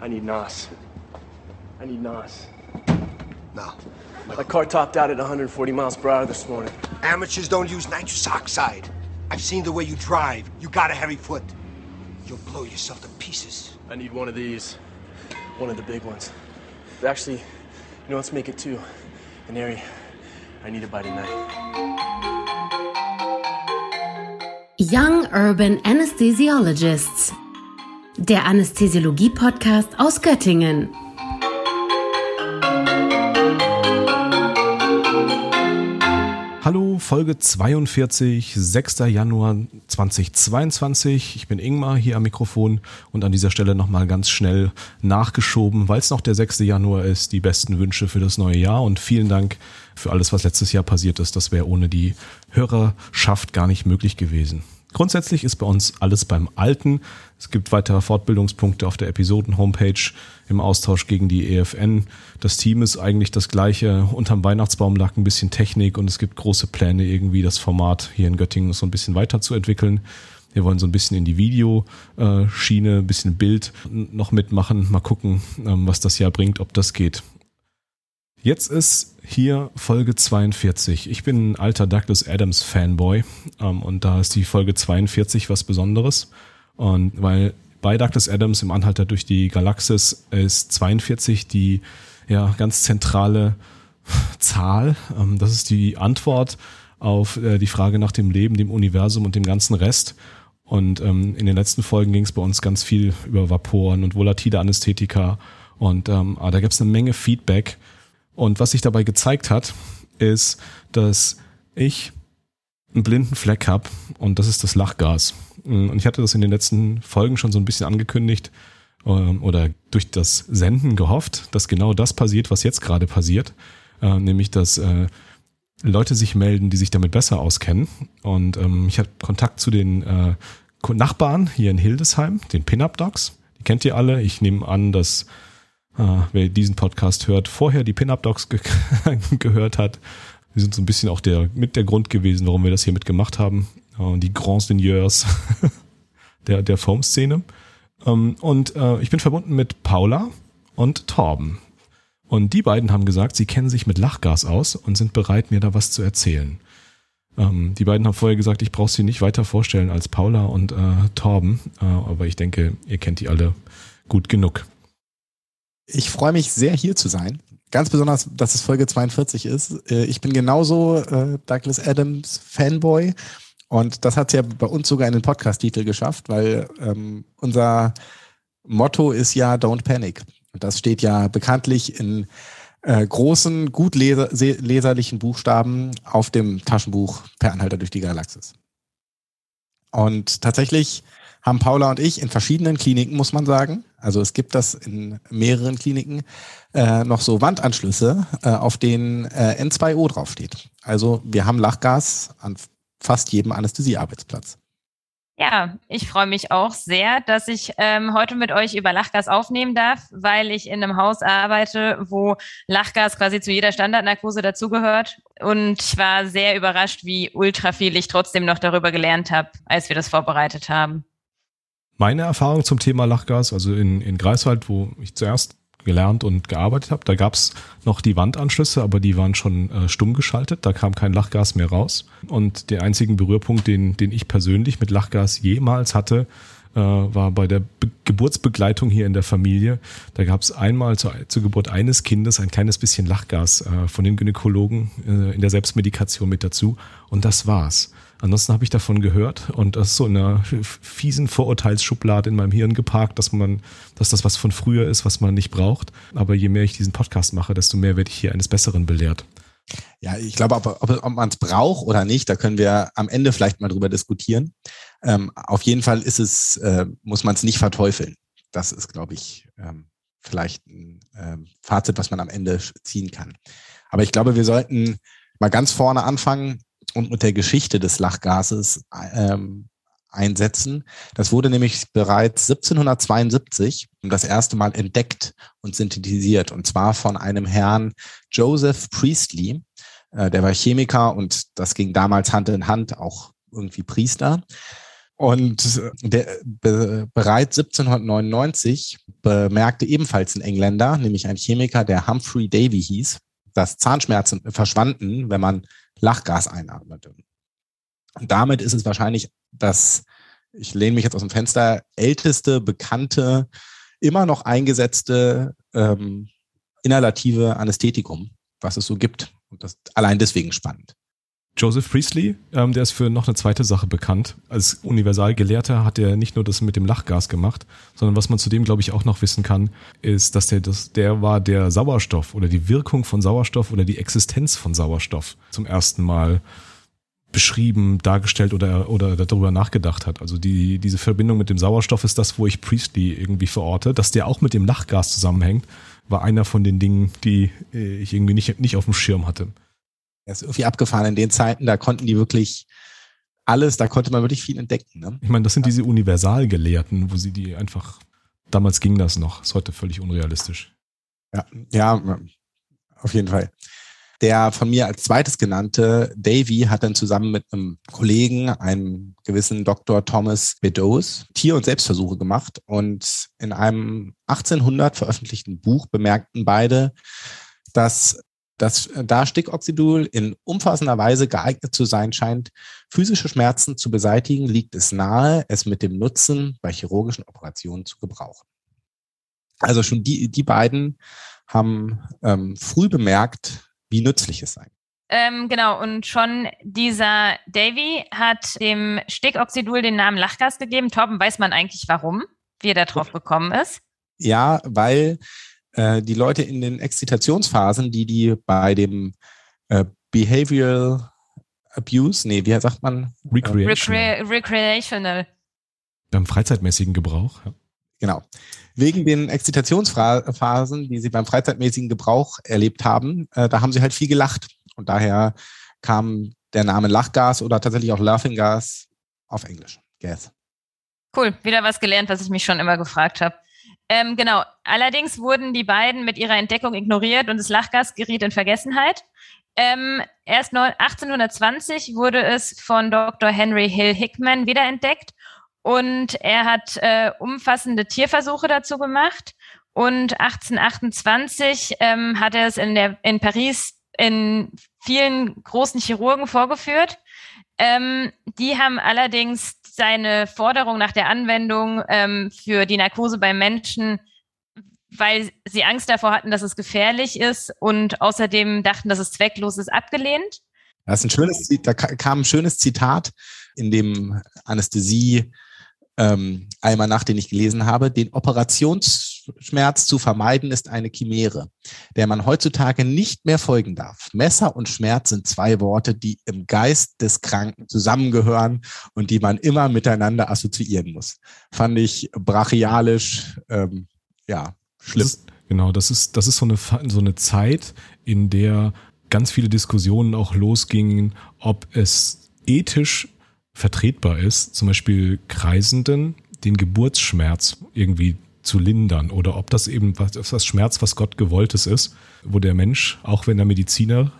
I need NOS. I need NOS. No. My car topped out at 140 miles per hour this morning. Amateurs don't use nitrous oxide. I've seen the way you drive. You got a heavy foot. You'll blow yourself to pieces. I need one of these. One of the big ones. But actually, you know, let's make it two. And area I need it by tonight. Young Urban Anesthesiologists. Der Anästhesiologie-Podcast aus Göttingen. Hallo, Folge 42, 6. Januar 2022. Ich bin Ingmar hier am Mikrofon und an dieser Stelle nochmal ganz schnell nachgeschoben, weil es noch der 6. Januar ist, die besten Wünsche für das neue Jahr und vielen Dank für alles, was letztes Jahr passiert ist. Das wäre ohne die Hörerschaft gar nicht möglich gewesen. Grundsätzlich ist bei uns alles beim Alten. Es gibt weitere Fortbildungspunkte auf der Episoden-Homepage im Austausch gegen die EFN. Das Team ist eigentlich das gleiche. Unterm Weihnachtsbaum lag ein bisschen Technik und es gibt große Pläne, irgendwie das Format hier in Göttingen so ein bisschen weiterzuentwickeln. Wir wollen so ein bisschen in die Videoschiene, ein bisschen Bild noch mitmachen. Mal gucken, ähm, was das Jahr bringt, ob das geht. Jetzt ist hier Folge 42. Ich bin ein alter Douglas Adams Fanboy ähm, und da ist die Folge 42 was Besonderes. Und weil bei Douglas Adams im Anhalter durch die Galaxis ist 42 die ja ganz zentrale Zahl. Ähm, das ist die Antwort auf äh, die Frage nach dem Leben, dem Universum und dem ganzen Rest. Und ähm, in den letzten Folgen ging es bei uns ganz viel über Vaporen und volatile Anästhetika. Und ähm, da gab es eine Menge Feedback und was sich dabei gezeigt hat, ist, dass ich einen blinden Fleck habe und das ist das Lachgas. Und ich hatte das in den letzten Folgen schon so ein bisschen angekündigt ähm, oder durch das Senden gehofft, dass genau das passiert, was jetzt gerade passiert, äh, nämlich dass äh, Leute sich melden, die sich damit besser auskennen. Und ähm, ich hatte Kontakt zu den äh, Nachbarn hier in Hildesheim, den Pin-Up Dogs. Die kennt ihr alle. Ich nehme an, dass äh, wer diesen Podcast hört, vorher die Pin-Up-Docs ge gehört hat. Die sind so ein bisschen auch der, mit der Grund gewesen, warum wir das hier mitgemacht haben. Äh, die Grands Seigneurs der, der Foam-Szene. Ähm, und äh, ich bin verbunden mit Paula und Torben. Und die beiden haben gesagt, sie kennen sich mit Lachgas aus und sind bereit, mir da was zu erzählen. Ähm, die beiden haben vorher gesagt, ich brauche sie nicht weiter vorstellen als Paula und äh, Torben, äh, aber ich denke, ihr kennt die alle gut genug. Ich freue mich sehr, hier zu sein. Ganz besonders, dass es Folge 42 ist. Äh, ich bin genauso äh, Douglas Adams Fanboy. Und das hat es ja bei uns sogar in den Podcast-Titel geschafft, weil ähm, unser Motto ist ja Don't Panic. Und das steht ja bekanntlich in äh, großen, gut leser leserlichen Buchstaben auf dem Taschenbuch Per Anhalter durch die Galaxis. Und tatsächlich haben Paula und ich in verschiedenen Kliniken, muss man sagen, also es gibt das in mehreren Kliniken, äh, noch so Wandanschlüsse, äh, auf denen äh, N2O draufsteht. Also wir haben Lachgas an fast jedem Anästhesiearbeitsplatz. Ja, ich freue mich auch sehr, dass ich ähm, heute mit euch über Lachgas aufnehmen darf, weil ich in einem Haus arbeite, wo Lachgas quasi zu jeder Standardnarkose dazugehört. Und ich war sehr überrascht, wie ultra viel ich trotzdem noch darüber gelernt habe, als wir das vorbereitet haben meine Erfahrung zum Thema Lachgas, also in, in Greifswald, wo ich zuerst gelernt und gearbeitet habe, da gab es noch die Wandanschlüsse, aber die waren schon äh, stumm geschaltet, da kam kein Lachgas mehr raus. Und der einzige Berührpunkt, den, den ich persönlich mit Lachgas jemals hatte, äh, war bei der Be Geburtsbegleitung hier in der Familie. Da gab es einmal zur, zur Geburt eines Kindes ein kleines bisschen Lachgas äh, von den Gynäkologen äh, in der Selbstmedikation mit dazu. Und das war's. Ansonsten habe ich davon gehört und das ist so in einer fiesen Vorurteilsschublade in meinem Hirn geparkt, dass man, dass das was von früher ist, was man nicht braucht. Aber je mehr ich diesen Podcast mache, desto mehr werde ich hier eines Besseren belehrt. Ja, ich glaube, ob, ob, ob man es braucht oder nicht, da können wir am Ende vielleicht mal drüber diskutieren. Ähm, auf jeden Fall ist es, äh, muss man es nicht verteufeln. Das ist, glaube ich, ähm, vielleicht ein äh, Fazit, was man am Ende ziehen kann. Aber ich glaube, wir sollten mal ganz vorne anfangen und mit der Geschichte des Lachgases ähm, einsetzen. Das wurde nämlich bereits 1772 das erste Mal entdeckt und synthetisiert, und zwar von einem Herrn Joseph Priestley. Äh, der war Chemiker und das ging damals Hand in Hand, auch irgendwie Priester. Und der, be, bereits 1799 bemerkte ebenfalls ein Engländer, nämlich ein Chemiker, der Humphrey Davy hieß, dass Zahnschmerzen verschwanden, wenn man Lachgas einatmete. Und damit ist es wahrscheinlich das, ich lehne mich jetzt aus dem Fenster, älteste, bekannte, immer noch eingesetzte ähm, inhalative Anästhetikum, was es so gibt. Und das allein deswegen spannend. Joseph Priestley, ähm, der ist für noch eine zweite Sache bekannt. Als Universalgelehrter hat er nicht nur das mit dem Lachgas gemacht, sondern was man zudem, glaube ich, auch noch wissen kann, ist, dass der, das, der war der Sauerstoff oder die Wirkung von Sauerstoff oder die Existenz von Sauerstoff zum ersten Mal beschrieben, dargestellt oder, oder darüber nachgedacht hat. Also die, diese Verbindung mit dem Sauerstoff ist das, wo ich Priestley irgendwie verorte. Dass der auch mit dem Lachgas zusammenhängt, war einer von den Dingen, die äh, ich irgendwie nicht, nicht auf dem Schirm hatte. Er ist irgendwie abgefahren in den Zeiten, da konnten die wirklich alles, da konnte man wirklich viel entdecken. Ne? Ich meine, das sind diese Universalgelehrten, wo sie die einfach, damals ging das noch, ist heute völlig unrealistisch. Ja, ja, auf jeden Fall. Der von mir als zweites genannte Davy hat dann zusammen mit einem Kollegen, einem gewissen Dr. Thomas Beddoes, Tier- und Selbstversuche gemacht und in einem 1800 veröffentlichten Buch bemerkten beide, dass dass äh, da Stickoxidol in umfassender Weise geeignet zu sein scheint, physische Schmerzen zu beseitigen, liegt es nahe, es mit dem Nutzen bei chirurgischen Operationen zu gebrauchen. Also schon die, die beiden haben ähm, früh bemerkt, wie nützlich es sei. Ähm, genau, und schon dieser Davy hat dem Stickoxidol den Namen Lachgas gegeben. Torben, weiß man eigentlich warum, wie er da drauf gekommen ist? Ja, weil äh, die Leute in den Exzitationsphasen, die die bei dem äh, Behavioral Abuse, nee, wie sagt man? Recreational. Recre recreational. Beim freizeitmäßigen Gebrauch, ja. Genau. Wegen den Exzitationsphasen, die sie beim freizeitmäßigen Gebrauch erlebt haben, äh, da haben sie halt viel gelacht. Und daher kam der Name Lachgas oder tatsächlich auch Laughing Gas auf Englisch. Gas. Cool, wieder was gelernt, was ich mich schon immer gefragt habe. Ähm, genau. Allerdings wurden die beiden mit ihrer Entdeckung ignoriert und das Lachgas geriet in Vergessenheit. Ähm, erst 1820 wurde es von Dr. Henry Hill Hickman wiederentdeckt und er hat äh, umfassende Tierversuche dazu gemacht. Und 1828 ähm, hat er es in, der, in Paris in vielen großen Chirurgen vorgeführt. Ähm, die haben allerdings seine Forderung nach der Anwendung ähm, für die Narkose bei Menschen, weil sie Angst davor hatten, dass es gefährlich ist und außerdem dachten, dass es zwecklos ist, abgelehnt. Das ist ein schönes, da kam ein schönes Zitat in dem Anästhesie ähm, Almanach, den ich gelesen habe, den Operationsschmerz zu vermeiden, ist eine Chimäre, der man heutzutage nicht mehr folgen darf. Messer und Schmerz sind zwei Worte, die im Geist des Kranken zusammengehören und die man immer miteinander assoziieren muss. Fand ich brachialisch, ähm, ja, schlimm. Das ist, genau, das ist, das ist so eine, so eine Zeit, in der ganz viele Diskussionen auch losgingen, ob es ethisch vertretbar ist, zum Beispiel Kreisenden den Geburtsschmerz irgendwie zu lindern oder ob das eben was, was Schmerz, was Gott gewolltes ist, wo der Mensch, auch wenn er Mediziner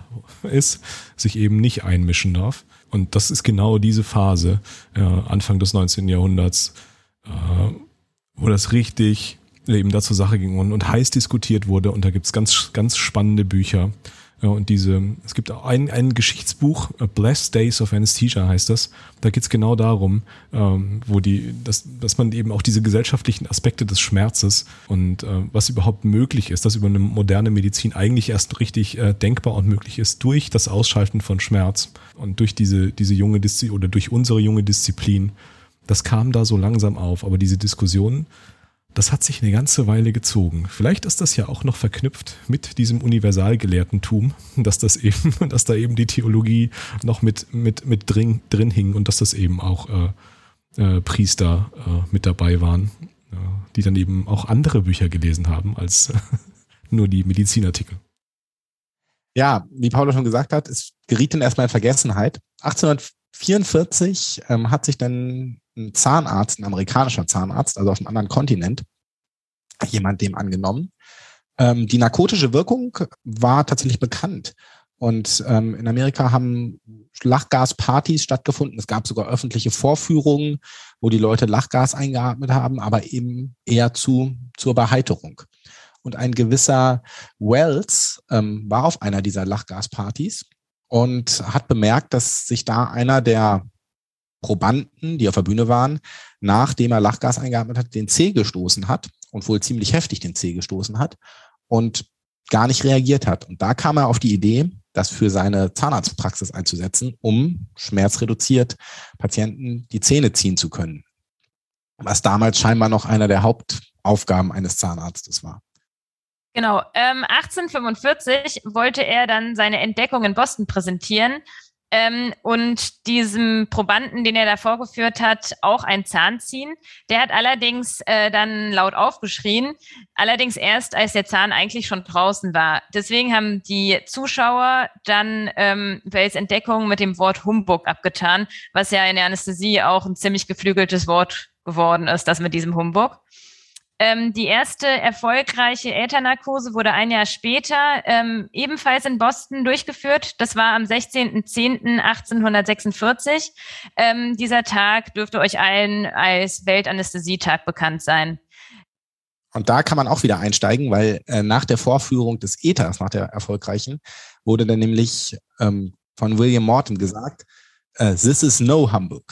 ist, sich eben nicht einmischen darf. Und das ist genau diese Phase, äh, Anfang des 19. Jahrhunderts, äh, wo das richtig eben dazu Sache ging und, und heiß diskutiert wurde. Und da gibt's ganz, ganz spannende Bücher und diese, es gibt ein, ein Geschichtsbuch, Blessed Days of Anesthesia heißt das. Da geht's genau darum, ähm, wo die, dass, dass man eben auch diese gesellschaftlichen Aspekte des Schmerzes und äh, was überhaupt möglich ist, dass über eine moderne Medizin eigentlich erst richtig äh, denkbar und möglich ist durch das Ausschalten von Schmerz und durch diese, diese junge Disziplin oder durch unsere junge Disziplin. Das kam da so langsam auf, aber diese Diskussionen das hat sich eine ganze Weile gezogen. Vielleicht ist das ja auch noch verknüpft mit diesem Universalgelehrtentum, dass das eben, dass da eben die Theologie noch mit, mit, mit drin, drin hing und dass das eben auch äh, äh, Priester äh, mit dabei waren, äh, die dann eben auch andere Bücher gelesen haben als nur die Medizinartikel. Ja, wie Paolo schon gesagt hat, es geriet dann erstmal in Vergessenheit. 1844 ähm, hat sich dann ein Zahnarzt, ein amerikanischer Zahnarzt, also auf einem anderen Kontinent, jemand dem angenommen. Ähm, die narkotische Wirkung war tatsächlich bekannt. Und ähm, in Amerika haben Lachgaspartys stattgefunden. Es gab sogar öffentliche Vorführungen, wo die Leute Lachgas eingeatmet haben, aber eben eher zu, zur Beheiterung. Und ein gewisser Wells ähm, war auf einer dieser Lachgaspartys und hat bemerkt, dass sich da einer der Probanden, die auf der Bühne waren, nachdem er Lachgas eingeatmet hat, den Zeh gestoßen hat und wohl ziemlich heftig den Zeh gestoßen hat und gar nicht reagiert hat. Und da kam er auf die Idee, das für seine Zahnarztpraxis einzusetzen, um schmerzreduziert Patienten die Zähne ziehen zu können. Was damals scheinbar noch einer der Hauptaufgaben eines Zahnarztes war. Genau. Ähm, 1845 wollte er dann seine Entdeckung in Boston präsentieren ähm, und diesem Probanden, den er da vorgeführt hat, auch ein Zahn ziehen. Der hat allerdings äh, dann laut aufgeschrien, allerdings erst, als der Zahn eigentlich schon draußen war. Deswegen haben die Zuschauer dann ähm, Wells Entdeckung mit dem Wort Humbug abgetan, was ja in der Anästhesie auch ein ziemlich geflügeltes Wort geworden ist, das mit diesem Humbug. Ähm, die erste erfolgreiche Äthernarkose wurde ein Jahr später ähm, ebenfalls in Boston durchgeführt. Das war am 16.10.1846. Ähm, dieser Tag dürfte euch allen als Weltanästhesietag bekannt sein. Und da kann man auch wieder einsteigen, weil äh, nach der Vorführung des Ethers, nach der erfolgreichen, wurde dann nämlich ähm, von William Morton gesagt, äh, this is no humbug.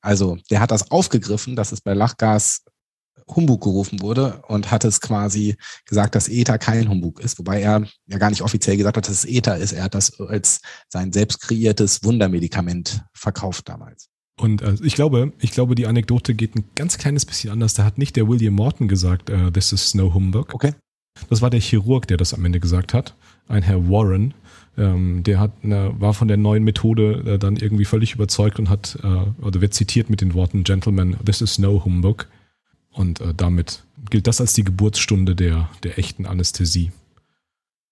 Also der hat das aufgegriffen, dass es bei Lachgas Humbug gerufen wurde und hat es quasi gesagt, dass Ether kein Humbug ist, wobei er ja gar nicht offiziell gesagt hat, dass es Ether ist. Er hat das als sein selbst kreiertes Wundermedikament verkauft damals. Und äh, ich glaube, ich glaube, die Anekdote geht ein ganz kleines bisschen anders. Da hat nicht der William Morton gesagt, uh, this is no humbug. Okay. Das war der Chirurg, der das am Ende gesagt hat. Ein Herr Warren. Ähm, der hat, äh, war von der neuen Methode äh, dann irgendwie völlig überzeugt und hat, äh, oder wird zitiert mit den Worten, Gentlemen, this is no humbug. Und äh, damit gilt das als die Geburtsstunde der, der echten Anästhesie.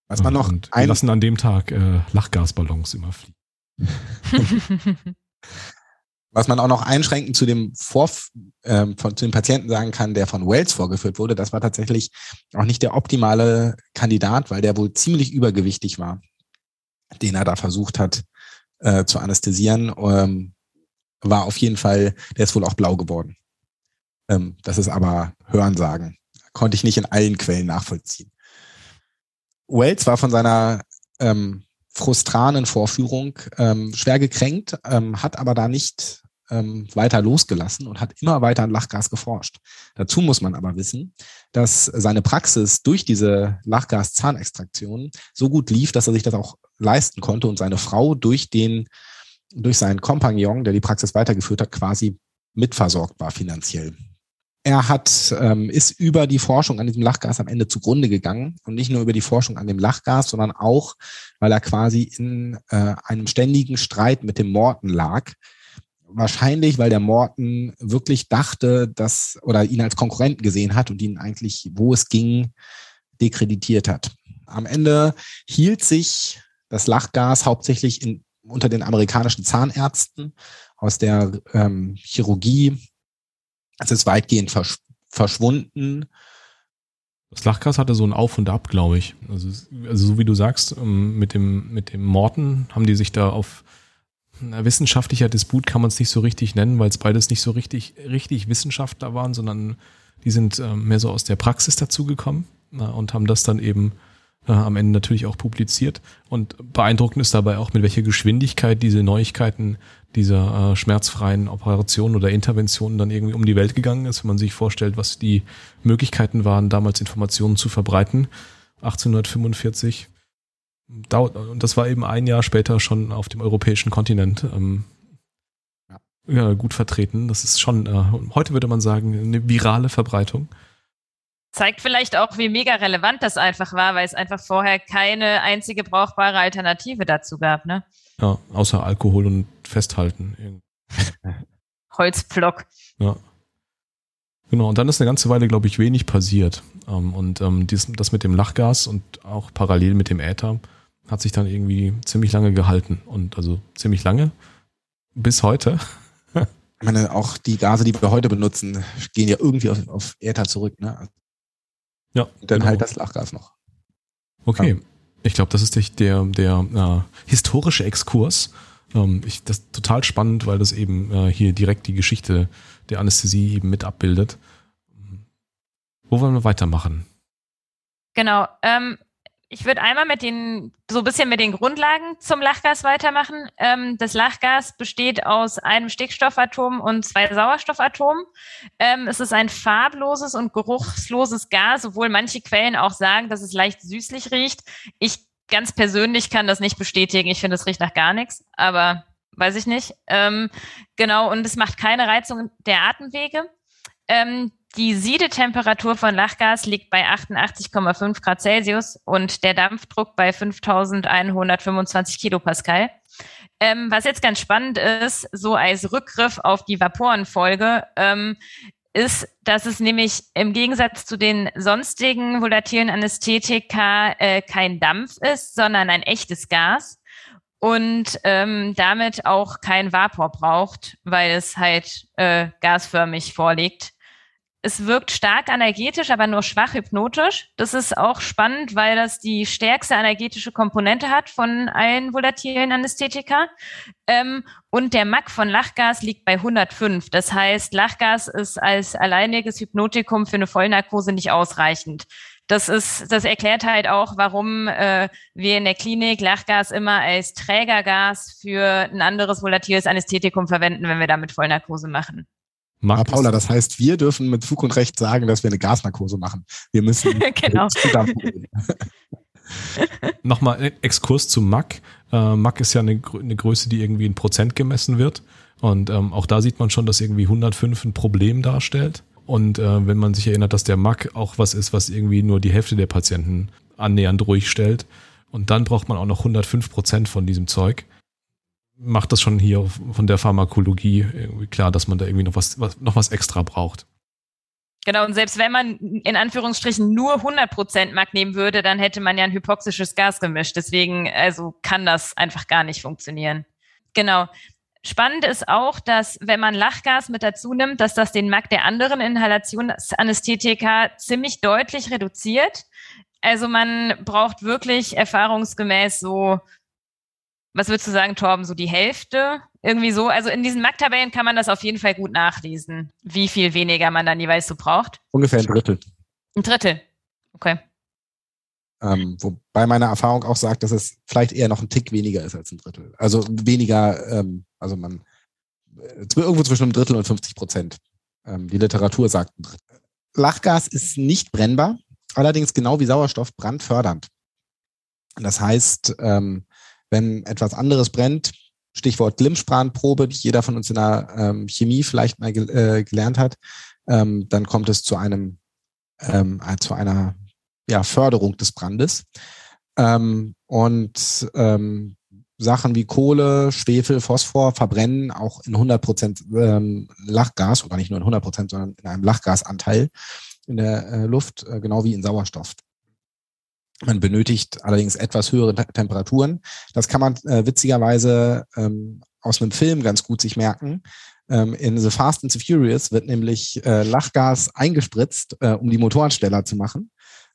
Was man noch und wir lassen an dem Tag äh, Lachgasballons immer fliegen. Was man auch noch einschränkend zu dem Vorf ähm, von, zu dem Patienten sagen kann, der von Wells vorgeführt wurde, das war tatsächlich auch nicht der optimale Kandidat, weil der wohl ziemlich übergewichtig war, den er da versucht hat äh, zu anästhesieren. Ähm, war auf jeden Fall, der ist wohl auch blau geworden. Ähm, das ist aber Hörensagen. Konnte ich nicht in allen Quellen nachvollziehen. Wells war von seiner ähm, frustranen Vorführung ähm, schwer gekränkt, ähm, hat aber da nicht ähm, weiter losgelassen und hat immer weiter an Lachgas geforscht. Dazu muss man aber wissen, dass seine Praxis durch diese Lachgas-Zahnextraktion so gut lief, dass er sich das auch leisten konnte und seine Frau durch den durch seinen Kompagnon, der die Praxis weitergeführt hat, quasi mitversorgt war finanziell er hat, ähm, ist über die Forschung an diesem Lachgas am Ende zugrunde gegangen und nicht nur über die Forschung an dem Lachgas, sondern auch, weil er quasi in äh, einem ständigen Streit mit dem Morten lag. Wahrscheinlich, weil der Morten wirklich dachte, dass oder ihn als Konkurrenten gesehen hat und ihn eigentlich, wo es ging, dekreditiert hat. Am Ende hielt sich das Lachgas hauptsächlich in, unter den amerikanischen Zahnärzten aus der ähm, Chirurgie es ist weitgehend versch verschwunden. Das Lachgas hatte so ein Auf und Ab, glaube ich. Also, also so wie du sagst, ähm, mit dem, mit dem Morten haben die sich da auf na, wissenschaftlicher Disput kann man es nicht so richtig nennen, weil es beides nicht so richtig, richtig Wissenschaftler waren, sondern die sind äh, mehr so aus der Praxis dazugekommen und haben das dann eben äh, am Ende natürlich auch publiziert. Und beeindruckend ist dabei auch, mit welcher Geschwindigkeit diese Neuigkeiten dieser äh, schmerzfreien Operationen oder Interventionen dann irgendwie um die Welt gegangen ist, wenn man sich vorstellt, was die Möglichkeiten waren, damals Informationen zu verbreiten. 1845 dauert, und das war eben ein Jahr später schon auf dem europäischen Kontinent ähm, ja. ja gut vertreten. Das ist schon, äh, heute würde man sagen, eine virale Verbreitung. Zeigt vielleicht auch, wie mega relevant das einfach war, weil es einfach vorher keine einzige brauchbare Alternative dazu gab, ne? Ja, außer Alkohol und Festhalten. Holzpflock. Ja. Genau, und dann ist eine ganze Weile, glaube ich, wenig passiert. Ähm, und ähm, das mit dem Lachgas und auch parallel mit dem Äther hat sich dann irgendwie ziemlich lange gehalten. Und also ziemlich lange bis heute. Ich meine, auch die Gase, die wir heute benutzen, gehen ja irgendwie auf, auf Äther zurück. Ne? Ja. Und dann genau. halt das Lachgas noch. Okay. Ich glaube, das ist der, der, der äh, historische Exkurs. Ähm, ich, das ist total spannend, weil das eben äh, hier direkt die Geschichte der Anästhesie eben mit abbildet. Wo wollen wir weitermachen? Genau. Ähm, ich würde einmal mit den, so ein bisschen mit den Grundlagen zum Lachgas weitermachen. Ähm, das Lachgas besteht aus einem Stickstoffatom und zwei Sauerstoffatomen. Ähm, es ist ein farbloses und geruchsloses Gas, obwohl manche Quellen auch sagen, dass es leicht süßlich riecht. Ich ganz persönlich kann das nicht bestätigen. Ich finde, es riecht nach gar nichts, aber weiß ich nicht. Ähm, genau, und es macht keine Reizung der Atemwege. Ähm, die Siedetemperatur von Lachgas liegt bei 88,5 Grad Celsius und der Dampfdruck bei 5125 Kilopascal. Ähm, was jetzt ganz spannend ist, so als Rückgriff auf die Vaporenfolge, ähm, ist, dass es nämlich im Gegensatz zu den sonstigen volatilen Anästhetika äh, kein Dampf ist, sondern ein echtes Gas und ähm, damit auch kein Vapor braucht, weil es halt äh, gasförmig vorliegt es wirkt stark energetisch, aber nur schwach hypnotisch. Das ist auch spannend, weil das die stärkste energetische Komponente hat von allen volatilen Anästhetika. Ähm, und der MAC von Lachgas liegt bei 105. Das heißt, Lachgas ist als alleiniges Hypnotikum für eine Vollnarkose nicht ausreichend. Das ist, das erklärt halt auch, warum äh, wir in der Klinik Lachgas immer als Trägergas für ein anderes volatiles Anästhetikum verwenden, wenn wir damit Vollnarkose machen. Marc Paula, das heißt, wir dürfen mit Fug und Recht sagen, dass wir eine Gasnarkose machen. Wir müssen genau. Nochmal Exkurs zu MAC. Äh, MAC ist ja eine, eine, Größe, die irgendwie in Prozent gemessen wird. Und ähm, auch da sieht man schon, dass irgendwie 105 ein Problem darstellt. Und äh, wenn man sich erinnert, dass der MAC auch was ist, was irgendwie nur die Hälfte der Patienten annähernd ruhig stellt. Und dann braucht man auch noch 105 Prozent von diesem Zeug macht das schon hier von der Pharmakologie klar, dass man da irgendwie noch was, was, noch was extra braucht. Genau, und selbst wenn man in Anführungsstrichen nur 100% Mag nehmen würde, dann hätte man ja ein hypoxisches Gas gemischt. Deswegen, also kann das einfach gar nicht funktionieren. Genau. Spannend ist auch, dass wenn man Lachgas mit dazu nimmt, dass das den Mag der anderen Inhalationsanästhetika ziemlich deutlich reduziert. Also man braucht wirklich erfahrungsgemäß so was würdest du sagen, Torben, so die Hälfte? Irgendwie so. Also in diesen Markttabellen kann man das auf jeden Fall gut nachlesen, wie viel weniger man dann jeweils so braucht. Ungefähr ein Drittel. Ein Drittel. Okay. Ähm, wobei meine Erfahrung auch sagt, dass es vielleicht eher noch ein Tick weniger ist als ein Drittel. Also weniger, ähm, also man äh, irgendwo zwischen einem Drittel und 50 Prozent. Ähm, die Literatur sagt ein Drittel. Lachgas ist nicht brennbar, allerdings genau wie Sauerstoff brandfördernd. Das heißt, ähm, wenn etwas anderes brennt, Stichwort Glimmspanprobe, die jeder von uns in der ähm, Chemie vielleicht mal ge äh, gelernt hat, ähm, dann kommt es zu einem ähm, äh, zu einer ja, Förderung des Brandes. Ähm, und ähm, Sachen wie Kohle, Schwefel, Phosphor verbrennen auch in 100 Prozent ähm, Lachgas oder nicht nur in 100 Prozent, sondern in einem Lachgasanteil in der äh, Luft, äh, genau wie in Sauerstoff. Man benötigt allerdings etwas höhere Temperaturen. Das kann man äh, witzigerweise ähm, aus einem Film ganz gut sich merken. Ähm, in The Fast and the Furious wird nämlich äh, Lachgas eingespritzt, äh, um die Motoren schneller zu machen.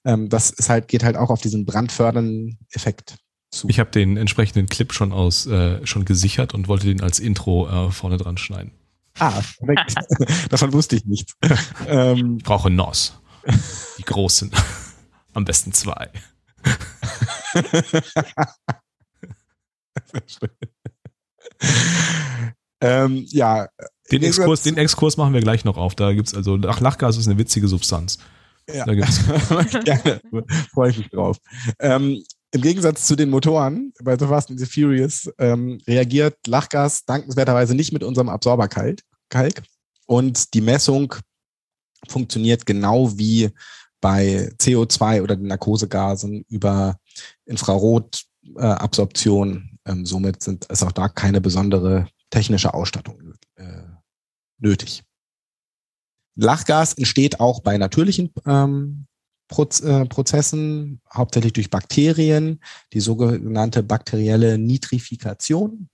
Ähm, das ist halt, geht halt auch auf diesen brandfördernden Effekt zu. Ich habe den entsprechenden Clip schon aus äh, schon gesichert und wollte den als Intro äh, vorne dran schneiden. Ah, perfekt. Davon wusste ich nichts. Ähm, ich brauche NOS. Die großen. Am besten zwei. ähm, ja. Den Exkurs, den Exkurs machen wir gleich noch auf. Da gibt's also Ach, Lachgas ist eine witzige Substanz. Ja. Da gibt's. Gerne. Freue ich mich drauf. Ähm, Im Gegensatz zu den Motoren bei The Fast and the Furious ähm, reagiert Lachgas dankenswerterweise nicht mit unserem Absorberkalk. Kalk. Und die Messung funktioniert genau wie bei CO2 oder den Narkosegasen über Infrarotabsorption. Ähm, somit sind, ist auch da keine besondere technische Ausstattung äh, nötig. Lachgas entsteht auch bei natürlichen ähm, Proz äh, Prozessen, hauptsächlich durch Bakterien, die sogenannte bakterielle Nitrifikation.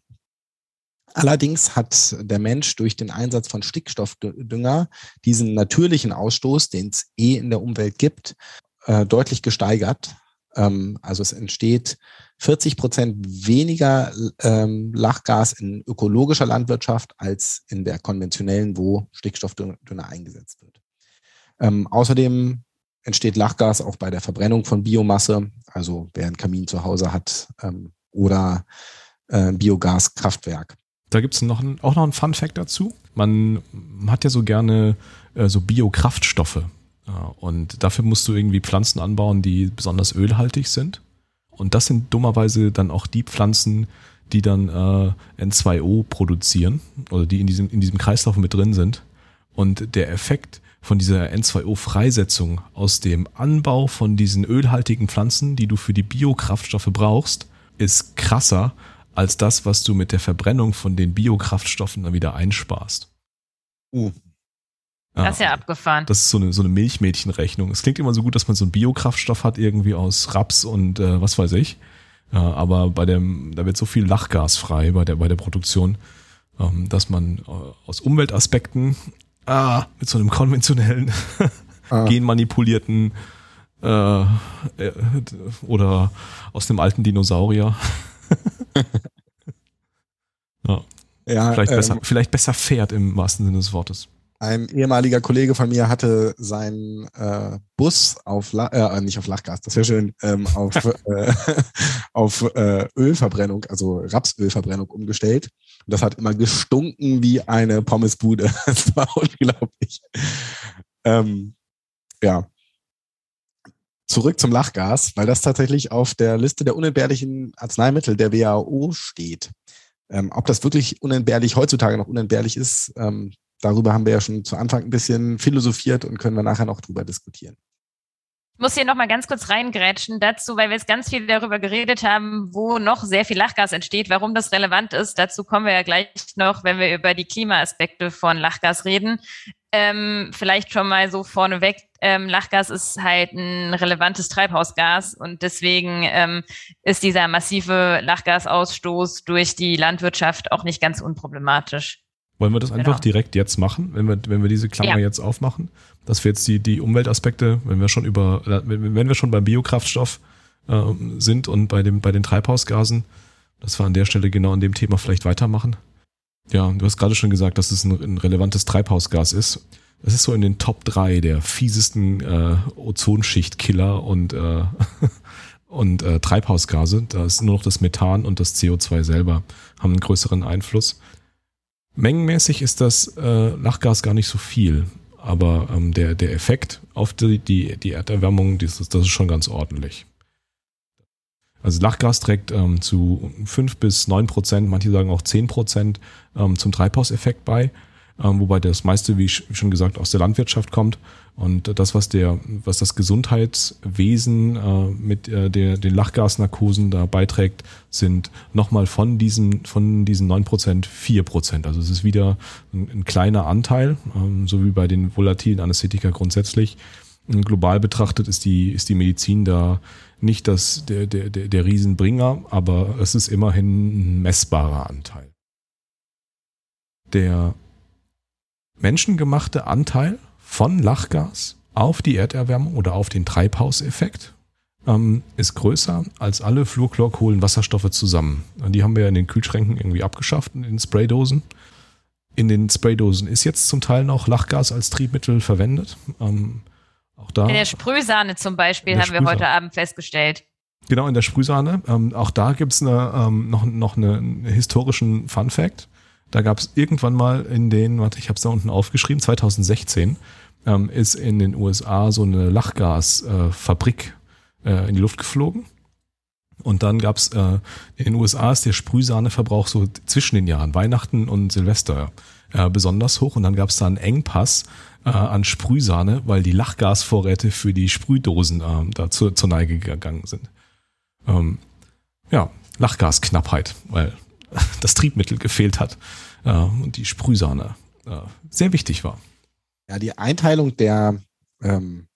Allerdings hat der Mensch durch den Einsatz von Stickstoffdünger diesen natürlichen Ausstoß, den es eh in der Umwelt gibt, äh, deutlich gesteigert. Ähm, also es entsteht 40 Prozent weniger ähm, Lachgas in ökologischer Landwirtschaft als in der konventionellen, wo Stickstoffdünner eingesetzt wird. Ähm, außerdem entsteht Lachgas auch bei der Verbrennung von Biomasse, also wer einen Kamin zu Hause hat ähm, oder äh, Biogaskraftwerk. Da gibt es auch noch ein Fun Fact dazu. Man hat ja so gerne äh, so Biokraftstoffe. Ja, und dafür musst du irgendwie Pflanzen anbauen, die besonders ölhaltig sind. Und das sind dummerweise dann auch die Pflanzen, die dann äh, N2O produzieren oder die in diesem, in diesem Kreislauf mit drin sind. Und der Effekt von dieser N2O-Freisetzung aus dem Anbau von diesen ölhaltigen Pflanzen, die du für die Biokraftstoffe brauchst, ist krasser als das, was du mit der Verbrennung von den Biokraftstoffen dann wieder einsparst. Uh. Ja, das ist ja abgefahren. Das ist so eine, so eine Milchmädchenrechnung. Es klingt immer so gut, dass man so einen Biokraftstoff hat, irgendwie aus Raps und äh, was weiß ich. Ja, aber bei dem, da wird so viel Lachgas frei bei der, bei der Produktion, ähm, dass man äh, aus Umweltaspekten ah, mit so einem konventionellen, ah. genmanipulierten äh, äh, oder aus dem alten Dinosaurier. ja. ja. vielleicht, ähm, besser, vielleicht besser fährt im wahrsten Sinne des Wortes. Ein ehemaliger Kollege von mir hatte seinen äh, Bus auf, La äh, nicht auf Lachgas, das wäre schön, ähm, auf, äh, auf äh, Ölverbrennung, also Rapsölverbrennung umgestellt. Und das hat immer gestunken wie eine Pommesbude. Das war unglaublich. Ähm, ja. Zurück zum Lachgas, weil das tatsächlich auf der Liste der unentbehrlichen Arzneimittel der WHO steht. Ähm, ob das wirklich unentbehrlich heutzutage noch unentbehrlich ist, ähm, darüber haben wir ja schon zu Anfang ein bisschen philosophiert und können wir nachher noch drüber diskutieren. Ich muss hier nochmal ganz kurz reingrätschen dazu, weil wir jetzt ganz viel darüber geredet haben, wo noch sehr viel Lachgas entsteht, warum das relevant ist. Dazu kommen wir ja gleich noch, wenn wir über die Klimaaspekte von Lachgas reden. Ähm, vielleicht schon mal so vorneweg, ähm, Lachgas ist halt ein relevantes Treibhausgas und deswegen ähm, ist dieser massive Lachgasausstoß durch die Landwirtschaft auch nicht ganz unproblematisch. Wollen wir das einfach genau. direkt jetzt machen, wenn wir, wenn wir diese Klammer ja. jetzt aufmachen? Dass wir jetzt die, die Umweltaspekte, wenn wir schon über, wenn wir schon beim Biokraftstoff äh, sind und bei, dem, bei den Treibhausgasen, dass wir an der Stelle genau an dem Thema vielleicht weitermachen. Ja, du hast gerade schon gesagt, dass es ein, ein relevantes Treibhausgas ist. Das ist so in den Top 3 der fiesesten äh, Ozonschichtkiller und, äh, und äh, Treibhausgase. Da ist nur noch das Methan und das CO2 selber haben einen größeren Einfluss. Mengenmäßig ist das äh, Lachgas gar nicht so viel, aber ähm, der, der Effekt auf die, die, die Erderwärmung, das ist, das ist schon ganz ordentlich. Also Lachgas trägt ähm, zu 5 bis 9 Prozent, manche sagen auch 10 Prozent ähm, zum Treibhauseffekt bei, ähm, wobei das meiste, wie schon gesagt, aus der Landwirtschaft kommt. Und das, was der, was das Gesundheitswesen äh, mit äh, der, den Lachgasnarkosen da beiträgt, sind nochmal von diesen, von diesen neun Prozent vier Prozent. Also es ist wieder ein, ein kleiner Anteil, ähm, so wie bei den volatilen Anästhetika grundsätzlich. Und global betrachtet ist die, ist die Medizin da nicht das, der, der, der Riesenbringer, aber es ist immerhin ein messbarer Anteil. Der menschengemachte Anteil von Lachgas auf die Erderwärmung oder auf den Treibhauseffekt ähm, ist größer als alle Fluorchlorkohlenwasserstoffe zusammen. Die haben wir ja in den Kühlschränken irgendwie abgeschafft, in den Spraydosen. In den Spraydosen ist jetzt zum Teil noch Lachgas als Triebmittel verwendet. Ähm, auch da, in der Sprühsahne zum Beispiel haben wir heute Abend festgestellt. Genau, in der Sprühsahne. Ähm, auch da gibt es ähm, noch, noch eine, einen historischen Fun Fact. Da gab es irgendwann mal in den, warte, ich habe es da unten aufgeschrieben, 2016, ähm, ist in den USA so eine Lachgasfabrik äh, äh, in die Luft geflogen. Und dann gab's äh, in den USA ist der Sprühsahneverbrauch so zwischen den Jahren, Weihnachten und Silvester, äh, besonders hoch. Und dann gab's da einen Engpass äh, an Sprühsahne, weil die Lachgasvorräte für die Sprühdosen äh, da zu, zur Neige gegangen sind. Ähm, ja, Lachgasknappheit, weil das Triebmittel gefehlt hat äh, und die Sprühsahne äh, sehr wichtig war. Ja, die Einteilung der, ähm,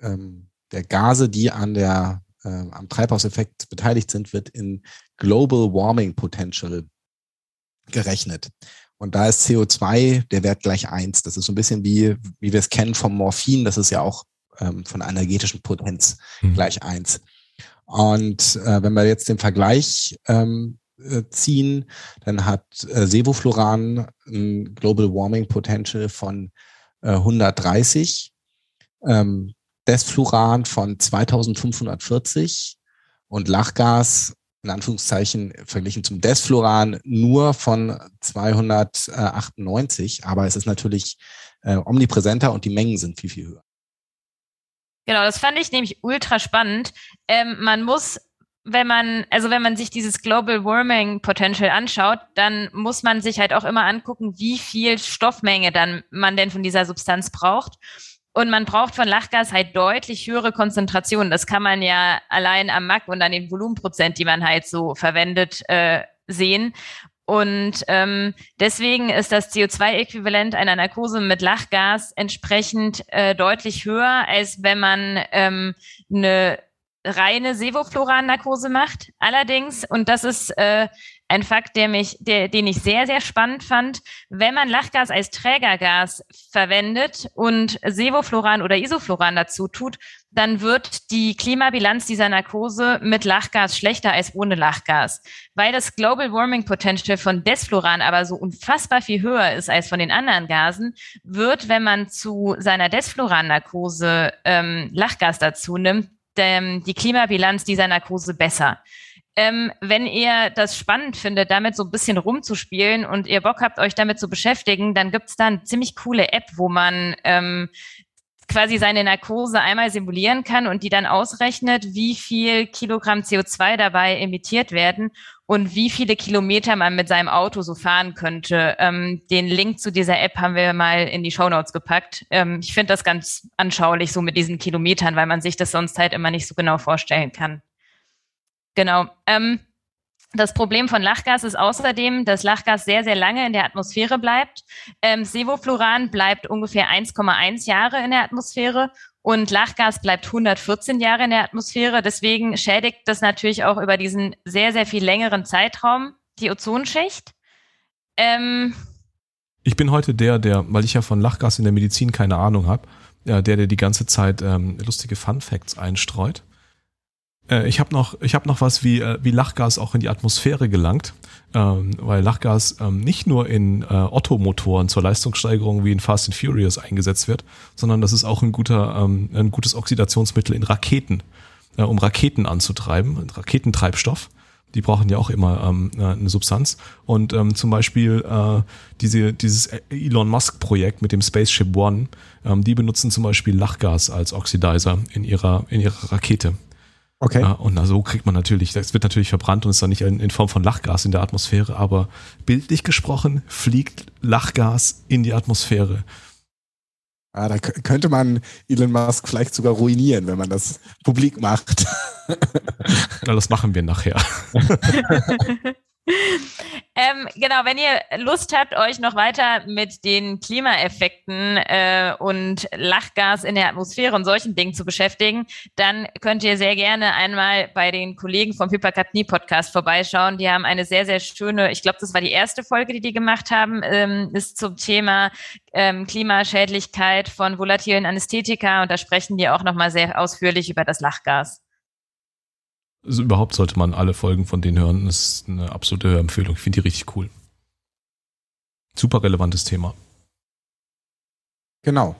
ähm, der Gase, die an der, äh, am Treibhauseffekt beteiligt sind, wird in Global Warming Potential gerechnet. Und da ist CO2 der Wert gleich eins. Das ist so ein bisschen wie, wie wir es kennen vom Morphin. Das ist ja auch ähm, von energetischen Potenz mhm. gleich eins. Und äh, wenn wir jetzt den Vergleich ähm, äh, ziehen, dann hat äh, Sevofluran ein Global Warming Potential von äh, 130, ähm, Desfluran von 2540 und Lachgas in Anführungszeichen verglichen zum Desfluran nur von 298, aber es ist natürlich äh, omnipräsenter und die Mengen sind viel, viel höher. Genau, das fand ich nämlich ultra spannend. Ähm, man muss, wenn man, also wenn man sich dieses Global Warming Potential anschaut, dann muss man sich halt auch immer angucken, wie viel Stoffmenge dann man denn von dieser Substanz braucht. Und man braucht von Lachgas halt deutlich höhere Konzentrationen. Das kann man ja allein am MAC und an den Volumenprozent, die man halt so verwendet, äh, sehen. Und ähm, deswegen ist das CO2-Äquivalent einer Narkose mit Lachgas entsprechend äh, deutlich höher, als wenn man ähm, eine reine Sevofluran-Narkose macht. Allerdings, und das ist äh, ein Fakt, der mich, der, den ich sehr, sehr spannend fand, wenn man Lachgas als Trägergas verwendet und Sevofluran oder Isofluran dazu tut, dann wird die Klimabilanz dieser Narkose mit Lachgas schlechter als ohne Lachgas. Weil das Global Warming Potential von Desfluran aber so unfassbar viel höher ist als von den anderen Gasen, wird, wenn man zu seiner Desfluran-Narkose ähm, Lachgas dazu nimmt, die Klimabilanz dieser Narkose besser. Ähm, wenn ihr das spannend findet, damit so ein bisschen rumzuspielen und ihr Bock habt, euch damit zu beschäftigen, dann gibt's da eine ziemlich coole App, wo man ähm, quasi seine Narkose einmal simulieren kann und die dann ausrechnet, wie viel Kilogramm CO2 dabei emittiert werden und wie viele Kilometer man mit seinem Auto so fahren könnte. Ähm, den Link zu dieser App haben wir mal in die Show Notes gepackt. Ähm, ich finde das ganz anschaulich so mit diesen Kilometern, weil man sich das sonst halt immer nicht so genau vorstellen kann. Genau. Ähm, das Problem von Lachgas ist außerdem, dass Lachgas sehr, sehr lange in der Atmosphäre bleibt. Ähm, Sevofluran bleibt ungefähr 1,1 Jahre in der Atmosphäre und Lachgas bleibt 114 Jahre in der Atmosphäre. Deswegen schädigt das natürlich auch über diesen sehr, sehr viel längeren Zeitraum die Ozonschicht. Ähm, ich bin heute der, der, weil ich ja von Lachgas in der Medizin keine Ahnung habe, der, der die ganze Zeit ähm, lustige Fun Facts einstreut. Äh, ich habe noch, ich hab noch was, wie, äh, wie Lachgas auch in die Atmosphäre gelangt, ähm, weil Lachgas ähm, nicht nur in äh, Ottomotoren zur Leistungssteigerung wie in Fast and Furious eingesetzt wird, sondern das ist auch ein, guter, ähm, ein gutes Oxidationsmittel in Raketen, äh, um Raketen anzutreiben, Raketentreibstoff. Die brauchen ja auch immer ähm, äh, eine Substanz. Und ähm, zum Beispiel äh, diese, dieses Elon Musk-Projekt mit dem Spaceship One, ähm, die benutzen zum Beispiel Lachgas als Oxidizer in ihrer, in ihrer Rakete. Okay. Ja, und so kriegt man natürlich, das wird natürlich verbrannt und ist dann nicht in, in, Form von Lachgas in der Atmosphäre, aber bildlich gesprochen fliegt Lachgas in die Atmosphäre. Ah, da könnte man Elon Musk vielleicht sogar ruinieren, wenn man das publik macht. Na, das machen wir nachher. Ähm, genau, wenn ihr Lust habt, euch noch weiter mit den Klimaeffekten äh, und Lachgas in der Atmosphäre und solchen Dingen zu beschäftigen, dann könnt ihr sehr gerne einmal bei den Kollegen vom Hyperkapnie Podcast vorbeischauen. Die haben eine sehr, sehr schöne, ich glaube, das war die erste Folge, die die gemacht haben, ähm, ist zum Thema ähm, Klimaschädlichkeit von volatilen Anästhetika und da sprechen die auch nochmal sehr ausführlich über das Lachgas. Also überhaupt sollte man alle Folgen von denen hören. Das ist eine absolute Hörempfehlung. Ich finde die richtig cool. Super relevantes Thema. Genau.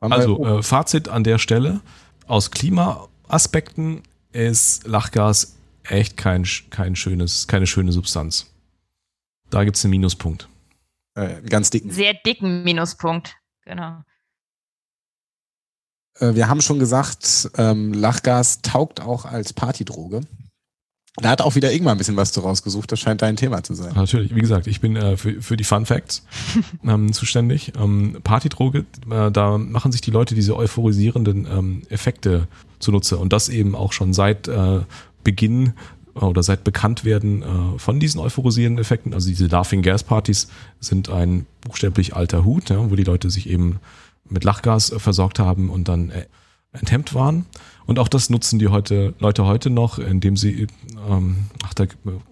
also äh, Fazit an der Stelle. Aus Klimaaspekten ist Lachgas echt kein, kein schönes, keine schöne Substanz. Da gibt es einen Minuspunkt. Äh, ganz dicken. Sehr dicken Minuspunkt, genau. Äh, wir haben schon gesagt, ähm, Lachgas taugt auch als Partydroge. Da hat auch wieder Ingmar ein bisschen was zu rausgesucht. Das scheint dein Thema zu sein. Natürlich. Wie gesagt, ich bin äh, für, für die Fun Facts ähm, zuständig. Ähm, Partydroge, äh, da machen sich die Leute diese euphorisierenden ähm, Effekte zunutze. Und das eben auch schon seit äh, Beginn oder seit Bekanntwerden äh, von diesen euphorisierenden Effekten. Also diese Laughing Gas Partys sind ein buchstäblich alter Hut, ja, wo die Leute sich eben mit Lachgas versorgt haben und dann äh, enthemmt waren. Und auch das nutzen die heute, Leute heute noch, indem sie, ähm, ach, da,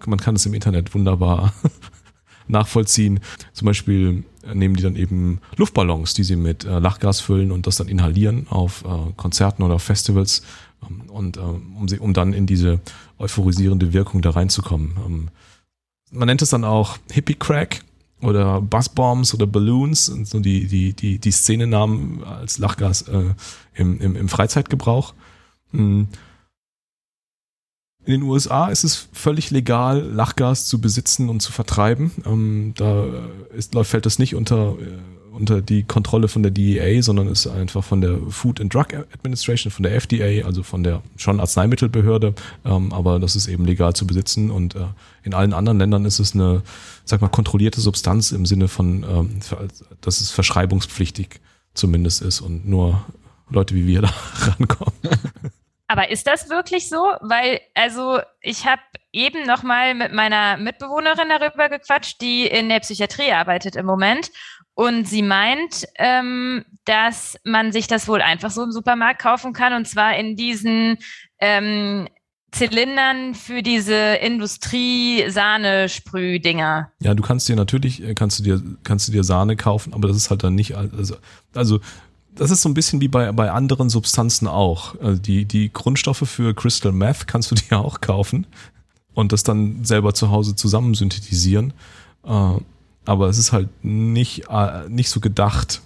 man kann es im Internet wunderbar nachvollziehen. Zum Beispiel äh, nehmen die dann eben Luftballons, die sie mit äh, Lachgas füllen und das dann inhalieren auf äh, Konzerten oder auf Festivals ähm, und äh, um, sie, um dann in diese euphorisierende Wirkung da reinzukommen. Ähm, man nennt es dann auch Hippie Crack oder Buzzbombs oder Balloons, so die, die, die, die Szenenamen als Lachgas äh, im, im, im Freizeitgebrauch. Mhm. In den USA ist es völlig legal, Lachgas zu besitzen und zu vertreiben. Ähm, da ist, fällt das nicht unter, äh, unter die Kontrolle von der DEA, sondern ist einfach von der Food and Drug Administration, von der FDA, also von der schon Arzneimittelbehörde. Ähm, aber das ist eben legal zu besitzen. Und äh, in allen anderen Ländern ist es eine, sag mal, kontrollierte Substanz im Sinne von, ähm, dass es verschreibungspflichtig zumindest ist und nur Leute wie wir da rankommen. Aber ist das wirklich so? Weil, also ich habe eben noch mal mit meiner Mitbewohnerin darüber gequatscht, die in der Psychiatrie arbeitet im Moment. Und sie meint, ähm, dass man sich das wohl einfach so im Supermarkt kaufen kann. Und zwar in diesen ähm, Zylindern für diese Industrie-Sahne-Sprühdinger. Ja, du kannst dir natürlich, äh, kannst du dir, kannst du dir Sahne kaufen, aber das ist halt dann nicht, also, also das ist so ein bisschen wie bei, bei anderen Substanzen auch. Also die, die Grundstoffe für Crystal Meth kannst du dir auch kaufen und das dann selber zu Hause zusammen synthetisieren. Äh, aber es ist halt nicht, äh, nicht so gedacht,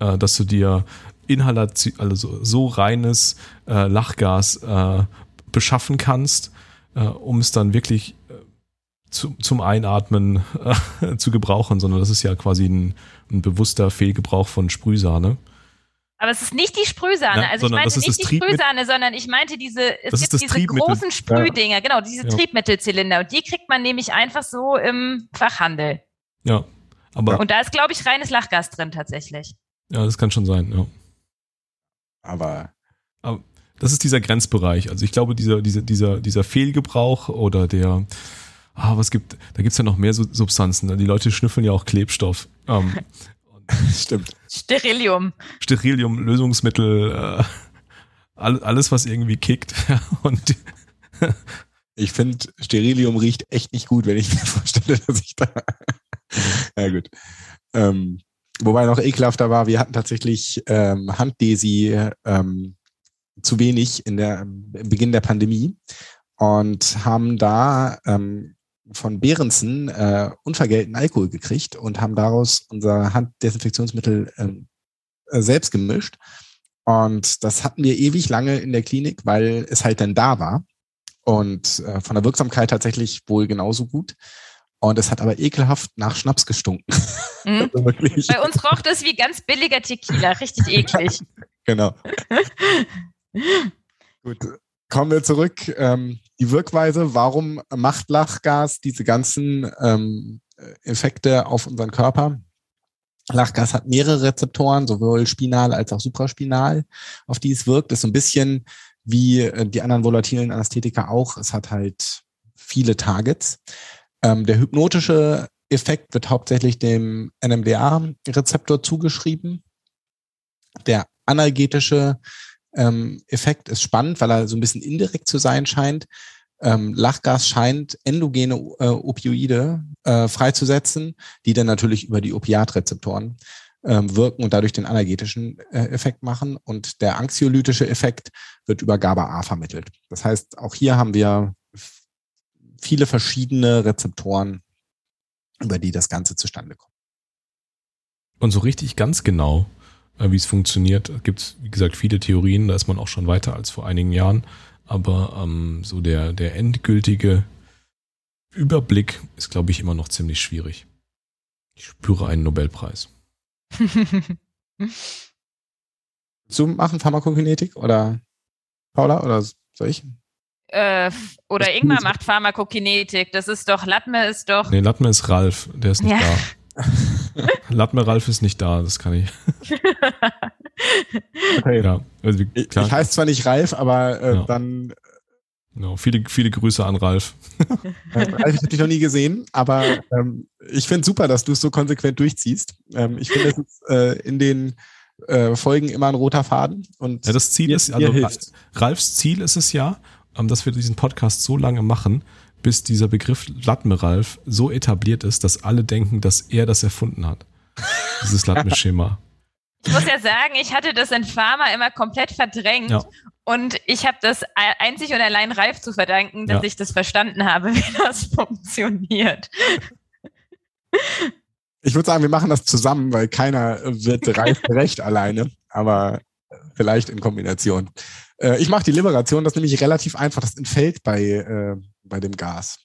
dass du dir Inhalation, also so reines Lachgas beschaffen kannst, um es dann wirklich zu, zum Einatmen zu gebrauchen, sondern das ist ja quasi ein, ein bewusster Fehlgebrauch von Sprühsahne. Aber es ist nicht die Sprühsahne. Ja, also ich meinte nicht die Sprühsahne, sondern ich meinte diese, es gibt diese großen Sprühdinger, genau, diese ja. Triebmittelzylinder. Und die kriegt man nämlich einfach so im Fachhandel. Ja. Aber und da ist, glaube ich, reines Lachgas drin tatsächlich. Ja, das kann schon sein, ja. Aber, aber das ist dieser Grenzbereich. Also ich glaube, dieser, dieser, dieser, dieser Fehlgebrauch oder der, ah, was gibt, da gibt es ja noch mehr Substanzen. Die Leute schnüffeln ja auch Klebstoff. Ähm, Stimmt. Sterilium. Sterilium, Lösungsmittel, äh, alles, was irgendwie kickt. Und ich finde, Sterilium riecht echt nicht gut, wenn ich mir vorstelle, dass ich da. ja, gut. Ähm, wobei noch ekelhafter war, wir hatten tatsächlich ähm, Handdesi ähm, zu wenig in der, im Beginn der Pandemie und haben da ähm, von Behrensen äh, unvergelten Alkohol gekriegt und haben daraus unser Handdesinfektionsmittel ähm, äh, selbst gemischt. Und das hatten wir ewig lange in der Klinik, weil es halt dann da war. Und äh, von der Wirksamkeit tatsächlich wohl genauso gut. Und es hat aber ekelhaft nach Schnaps gestunken. Mhm. also Bei uns roch es wie ganz billiger Tequila, richtig eklig. genau. Gut, kommen wir zurück. Ähm, die Wirkweise, warum macht Lachgas diese ganzen ähm, Effekte auf unseren Körper? Lachgas hat mehrere Rezeptoren, sowohl spinal als auch supraspinal, auf die es wirkt. Das ist so ein bisschen wie äh, die anderen volatilen Anästhetika auch. Es hat halt viele Targets. Ähm, der hypnotische Effekt wird hauptsächlich dem NMDA-Rezeptor zugeschrieben. Der analgetische ähm, Effekt ist spannend, weil er so ein bisschen indirekt zu sein scheint. Ähm, Lachgas scheint endogene äh, Opioide äh, freizusetzen, die dann natürlich über die Opiatrezeptoren ähm, wirken und dadurch den analgetischen äh, Effekt machen. Und der anxiolytische Effekt wird über GABA-A vermittelt. Das heißt, auch hier haben wir viele verschiedene Rezeptoren, über die das Ganze zustande kommt. Und so richtig ganz genau wie es funktioniert. Gibt es, wie gesagt, viele Theorien, da ist man auch schon weiter als vor einigen Jahren. Aber ähm, so der, der endgültige Überblick ist, glaube ich, immer noch ziemlich schwierig. Ich spüre einen Nobelpreis. Zu machen Pharmakokinetik oder Paula oder soll ich? Äh, oder Ingmar macht Pharmakokinetik. Das ist doch, Latme ist doch. Nee, Latme ist Ralf, der ist nicht ja. da. Latme Ralf ist nicht da, das kann ich. okay. Ja, also, ich, ich heiße zwar nicht Ralf, aber äh, ja. dann. Genau, viele, viele Grüße an Ralf. Ralf habe ich noch nie gesehen, aber ähm, ich finde super, dass du es so konsequent durchziehst. Ähm, ich finde, es ist äh, in den äh, Folgen immer ein roter Faden. Und ja, das Ziel ist, also Ralfs Ziel ist es ja, ähm, dass wir diesen Podcast so lange machen, bis dieser Begriff Latmeralf so etabliert ist, dass alle denken, dass er das erfunden hat. dieses Latmisch-Schema. Ich muss ja sagen, ich hatte das in Pharma immer komplett verdrängt. Ja. Und ich habe das einzig und allein Ralf zu verdanken, dass ja. ich das verstanden habe, wie das funktioniert. Ich würde sagen, wir machen das zusammen, weil keiner wird Ralf recht alleine, aber vielleicht in Kombination. Äh, ich mache die Liberation, das ist nämlich relativ einfach, das entfällt bei, äh, bei dem Gas.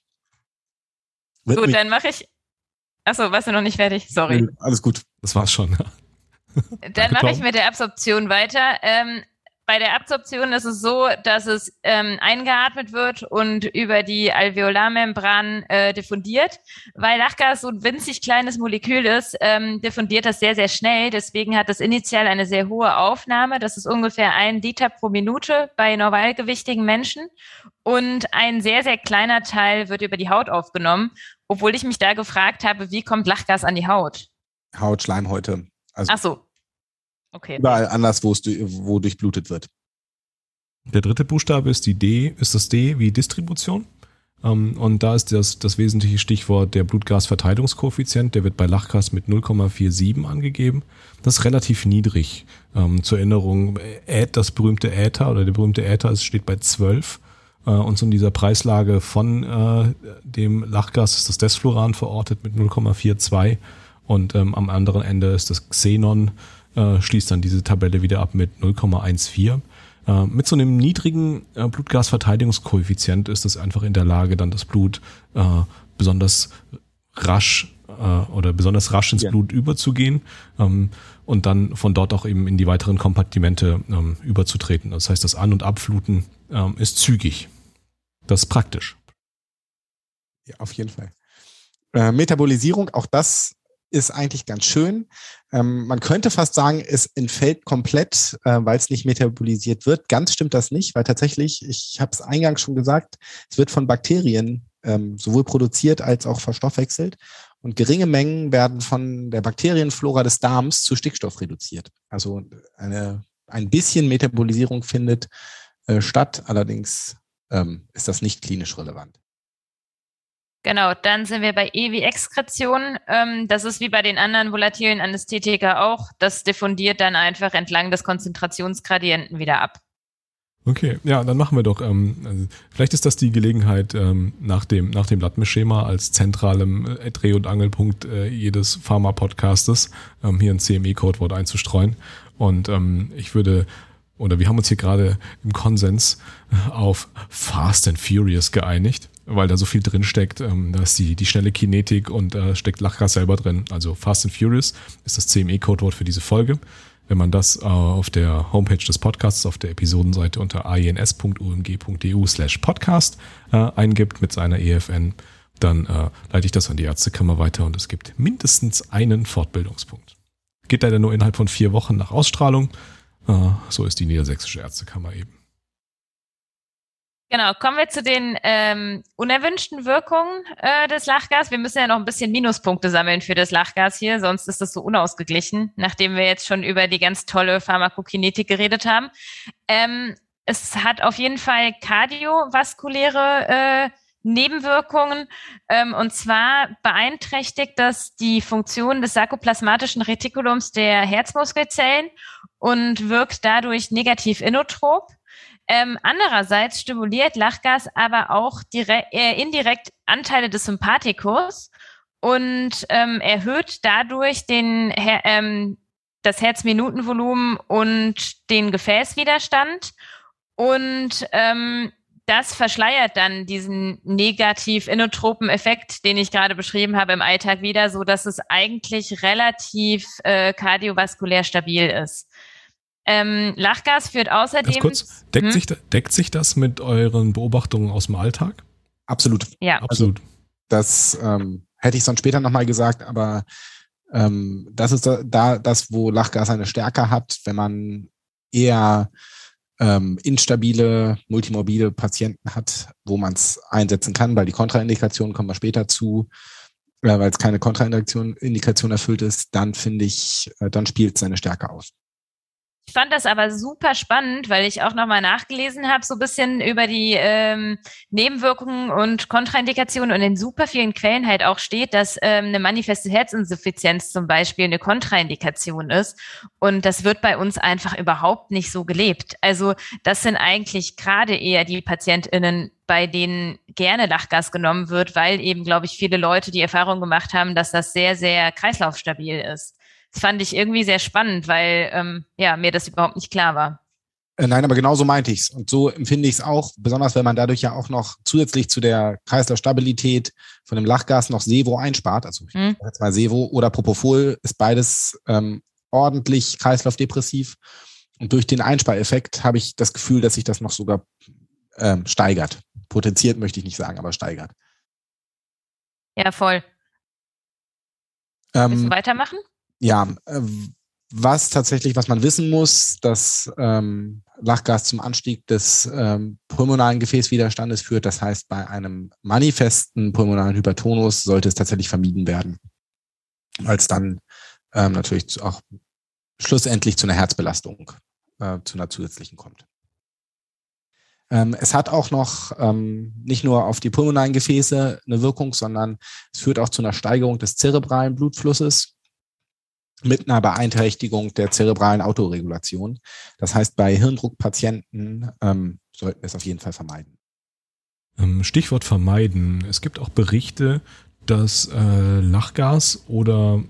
Wird gut, dann mache ich. Achso, warst du noch nicht fertig? Sorry. Alles gut. Das war's schon. Dann mache ich mit der Absorption weiter. Ähm, bei der Absorption ist es so, dass es ähm, eingeatmet wird und über die Alveolarmembran äh, diffundiert. Weil Lachgas so ein winzig kleines Molekül ist, ähm, diffundiert das sehr, sehr schnell. Deswegen hat das initial eine sehr hohe Aufnahme. Das ist ungefähr ein Liter pro Minute bei normalgewichtigen Menschen. Und ein sehr, sehr kleiner Teil wird über die Haut aufgenommen. Obwohl ich mich da gefragt habe, wie kommt Lachgas an die Haut? Haut, Schleimhäute. Also Ach so. Okay. Überall anders, wo es wo durchblutet wird. Der dritte Buchstabe ist die D, ist das D wie Distribution. Um, ähm, und da ist das, das wesentliche Stichwort der Blutgasverteilungskoeffizient. Der wird bei Lachgas mit 0,47 angegeben. Das ist relativ niedrig. Um, ähm, zur Erinnerung, das berühmte Äther oder der berühmte Äther steht bei 12. Uh, äh, und so in dieser Preislage von uh, dem Lachgas ist das Desfluran verortet mit 0,42. Und um, ähm, am anderen Ende ist das Xenon äh, schließt dann diese Tabelle wieder ab mit 0,14. Äh, mit so einem niedrigen äh, Blutgasverteidigungskoeffizient ist es einfach in der Lage, dann das Blut äh, besonders rasch äh, oder besonders rasch ins ja. Blut überzugehen ähm, und dann von dort auch eben in die weiteren Kompartimente ähm, überzutreten. Das heißt, das An- und Abfluten ähm, ist zügig. Das ist praktisch. Ja, auf jeden Fall. Äh, Metabolisierung, auch das ist eigentlich ganz schön. Ähm, man könnte fast sagen, es entfällt komplett, äh, weil es nicht metabolisiert wird. Ganz stimmt das nicht, weil tatsächlich, ich habe es eingangs schon gesagt, es wird von Bakterien ähm, sowohl produziert als auch verstoffwechselt. Und geringe Mengen werden von der Bakterienflora des Darms zu Stickstoff reduziert. Also eine, ein bisschen Metabolisierung findet äh, statt, allerdings ähm, ist das nicht klinisch relevant. Genau, dann sind wir bei E wie Exkretion. Ähm, das ist wie bei den anderen volatilen Anästhetika auch. Das diffundiert dann einfach entlang des Konzentrationsgradienten wieder ab. Okay, ja, dann machen wir doch. Ähm, also vielleicht ist das die Gelegenheit, ähm, nach dem, nach dem Latme-Schema als zentralem äh, Dreh- und Angelpunkt äh, jedes Pharma-Podcastes ähm, hier ein CME-Codewort einzustreuen. Und ähm, ich würde oder wir haben uns hier gerade im Konsens auf Fast and Furious geeinigt weil da so viel drin steckt. Ähm, da ist die, die schnelle Kinetik und da äh, steckt Lachgas selber drin. Also Fast and Furious ist das CME-Codewort für diese Folge. Wenn man das äh, auf der Homepage des Podcasts, auf der Episodenseite unter ains.umg.eu slash podcast äh, eingibt mit seiner EFN, dann äh, leite ich das an die Ärztekammer weiter und es gibt mindestens einen Fortbildungspunkt. Geht leider nur innerhalb von vier Wochen nach Ausstrahlung. Äh, so ist die Niedersächsische Ärztekammer eben. Genau, kommen wir zu den ähm, unerwünschten Wirkungen äh, des Lachgas. Wir müssen ja noch ein bisschen Minuspunkte sammeln für das Lachgas hier, sonst ist das so unausgeglichen, nachdem wir jetzt schon über die ganz tolle Pharmakokinetik geredet haben. Ähm, es hat auf jeden Fall kardiovaskuläre äh, Nebenwirkungen. Ähm, und zwar beeinträchtigt das die Funktion des sarkoplasmatischen Retikulums der Herzmuskelzellen und wirkt dadurch negativ inotrop. Ähm, andererseits stimuliert Lachgas aber auch direkt, äh, indirekt Anteile des Sympathikus und ähm, erhöht dadurch den, ähm, das Herzminutenvolumen und den Gefäßwiderstand. Und ähm, das verschleiert dann diesen negativ inotropen Effekt, den ich gerade beschrieben habe im Alltag wieder, so dass es eigentlich relativ äh, kardiovaskulär stabil ist. Ähm, Lachgas führt außerdem. Ganz kurz, deckt, hm? sich, deckt sich das mit euren Beobachtungen aus dem Alltag? Absolut. Ja. Absolut. Also, das ähm, hätte ich sonst später nochmal gesagt, aber ähm, das ist da, da das, wo Lachgas eine Stärke hat, wenn man eher ähm, instabile, multimorbide Patienten hat, wo man es einsetzen kann, weil die Kontraindikationen kommen wir später zu, äh, weil es keine Kontraindikation Indikation erfüllt ist, dann finde ich, äh, dann spielt es seine Stärke aus. Ich fand das aber super spannend, weil ich auch nochmal nachgelesen habe, so ein bisschen über die ähm, Nebenwirkungen und Kontraindikationen und in super vielen Quellen halt auch steht, dass ähm, eine manifeste Herzinsuffizienz zum Beispiel eine Kontraindikation ist. Und das wird bei uns einfach überhaupt nicht so gelebt. Also das sind eigentlich gerade eher die PatientInnen, bei denen gerne Lachgas genommen wird, weil eben, glaube ich, viele Leute die Erfahrung gemacht haben, dass das sehr, sehr kreislaufstabil ist. Das fand ich irgendwie sehr spannend, weil ähm, ja, mir das überhaupt nicht klar war. Äh, nein, aber genau so meinte ich es. Und so empfinde ich es auch, besonders wenn man dadurch ja auch noch zusätzlich zu der Kreislaufstabilität von dem Lachgas noch Sevo einspart. Also ich hm. jetzt mal Sevo oder Propofol ist beides ähm, ordentlich kreislaufdepressiv. Und durch den Einspareffekt habe ich das Gefühl, dass sich das noch sogar ähm, steigert. Potenziert möchte ich nicht sagen, aber steigert. Ja, voll. Ähm, Willst du weitermachen? Ja, äh, was tatsächlich, was man wissen muss, dass ähm, Lachgas zum Anstieg des ähm, pulmonalen Gefäßwiderstandes führt. Das heißt, bei einem manifesten pulmonalen Hypertonus sollte es tatsächlich vermieden werden, weil es dann ähm, natürlich auch schlussendlich zu einer Herzbelastung, äh, zu einer zusätzlichen kommt. Ähm, es hat auch noch ähm, nicht nur auf die pulmonalen Gefäße eine Wirkung, sondern es führt auch zu einer Steigerung des zerebralen Blutflusses mit einer Beeinträchtigung der zerebralen Autoregulation. Das heißt, bei Hirndruckpatienten ähm, sollten wir es auf jeden Fall vermeiden. Ähm, Stichwort vermeiden. Es gibt auch Berichte, dass äh, Lachgas oder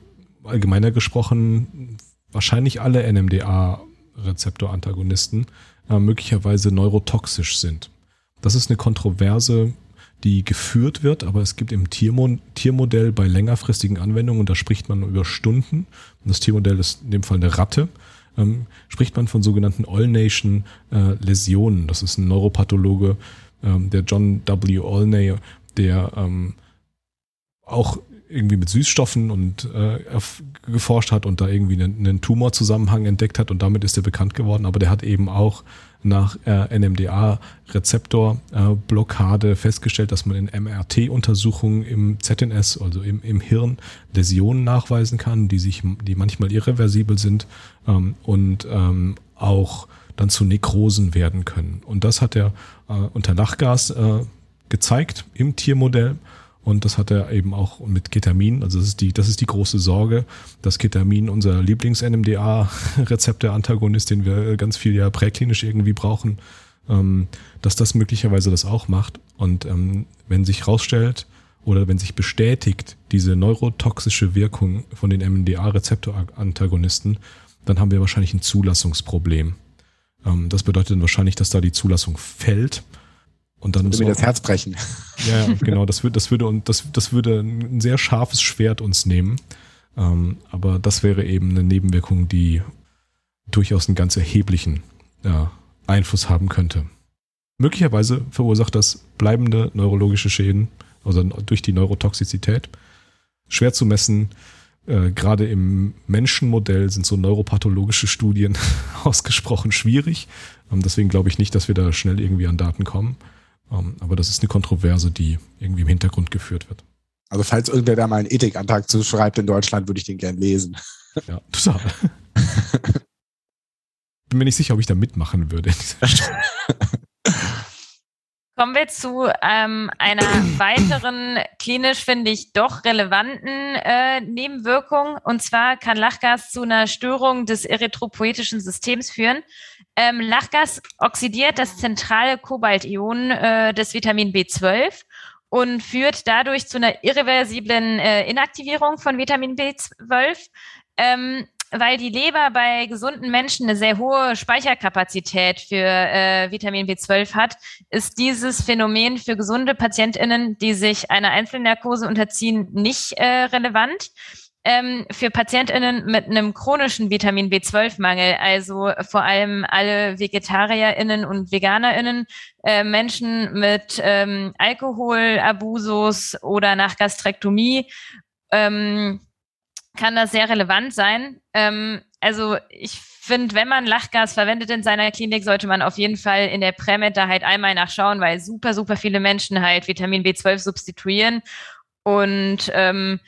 allgemeiner gesprochen wahrscheinlich alle NMDA-Rezeptorantagonisten äh, möglicherweise neurotoxisch sind. Das ist eine Kontroverse, die geführt wird, aber es gibt im Tiermo Tiermodell bei längerfristigen Anwendungen, und da spricht man über Stunden, und das Tiermodell ist in dem Fall eine Ratte, ähm, spricht man von sogenannten All-Nation äh. Das ist ein Neuropathologe, ähm, der John W. Olney, der ähm, auch irgendwie mit Süßstoffen und äh, geforscht hat und da irgendwie einen, einen Tumorzusammenhang entdeckt hat und damit ist er bekannt geworden, aber der hat eben auch nach äh, NMDA-Rezeptor-Blockade äh, festgestellt, dass man in MRT-Untersuchungen im ZNS, also im, im Hirn, Läsionen nachweisen kann, die sich, die manchmal irreversibel sind ähm, und ähm, auch dann zu Nekrosen werden können. Und das hat er äh, unter Lachgas äh, gezeigt im Tiermodell und das hat er eben auch mit Ketamin. Also das ist die, das ist die große Sorge, dass Ketamin unser Lieblings-NMDA-Rezeptor-Antagonist, den wir ganz viel ja präklinisch irgendwie brauchen, ähm, dass das möglicherweise das auch macht. Und ähm, wenn sich rausstellt oder wenn sich bestätigt diese neurotoxische Wirkung von den NMDA-Rezeptor-Antagonisten, dann haben wir wahrscheinlich ein Zulassungsproblem. Ähm, das bedeutet dann wahrscheinlich, dass da die Zulassung fällt und dann das würde mir das Herz brechen. Ja, ja genau. Das würde, das würde und das, das würde ein sehr scharfes Schwert uns nehmen. Ähm, aber das wäre eben eine Nebenwirkung, die durchaus einen ganz erheblichen ja, Einfluss haben könnte. Möglicherweise verursacht das bleibende neurologische Schäden, also durch die Neurotoxizität. Schwer zu messen. Äh, Gerade im Menschenmodell sind so neuropathologische Studien ausgesprochen schwierig. Ähm, deswegen glaube ich nicht, dass wir da schnell irgendwie an Daten kommen. Um, ähm, aber das ist eine Kontroverse, die irgendwie im Hintergrund geführt wird. Also falls irgendwer da mal einen Ethikantrag zuschreibt in Deutschland, würde ich den gern lesen. Ja, total. Bin mir nicht sicher, ob ich da mitmachen würde. Kommen wir zu ähm, einer weiteren klinisch, finde ich, doch relevanten äh, Nebenwirkung. Und zwar kann Lachgas zu einer Störung des erythropoetischen Systems führen. Ähm, Lachgas oxidiert das zentrale Kobaltion äh, des Vitamin B12 und führt dadurch zu einer irreversiblen äh, Inaktivierung von Vitamin B12. Ähm, weil die Leber bei gesunden Menschen eine sehr hohe Speicherkapazität für äh, Vitamin B12 hat, ist dieses Phänomen für gesunde PatientInnen, die sich einer Einzelnarkose unterziehen, nicht äh, relevant. Ähm, für PatientInnen mit einem chronischen Vitamin B12-Mangel, also vor allem alle VegetarierInnen und VeganerInnen, äh, Menschen mit ähm, Alkoholabusus oder nach Gastrektomie, ähm, kann das sehr relevant sein. Ähm, also ich finde, wenn man Lachgas verwendet in seiner Klinik, sollte man auf jeden Fall in der Prämed da halt einmal nachschauen, weil super, super viele Menschen halt Vitamin B12 substituieren. Und ähm,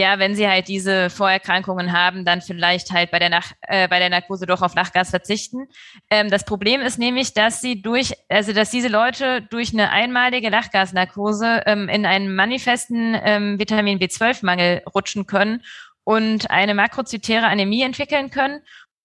ja, wenn sie halt diese Vorerkrankungen haben, dann vielleicht halt bei der, Nach äh, bei der Narkose doch auf Lachgas verzichten. Ähm, das Problem ist nämlich, dass sie durch, also dass diese Leute durch eine einmalige Lachgasnarkose ähm, in einen manifesten ähm, Vitamin B12-Mangel rutschen können und eine makrozytäre Anämie entwickeln können.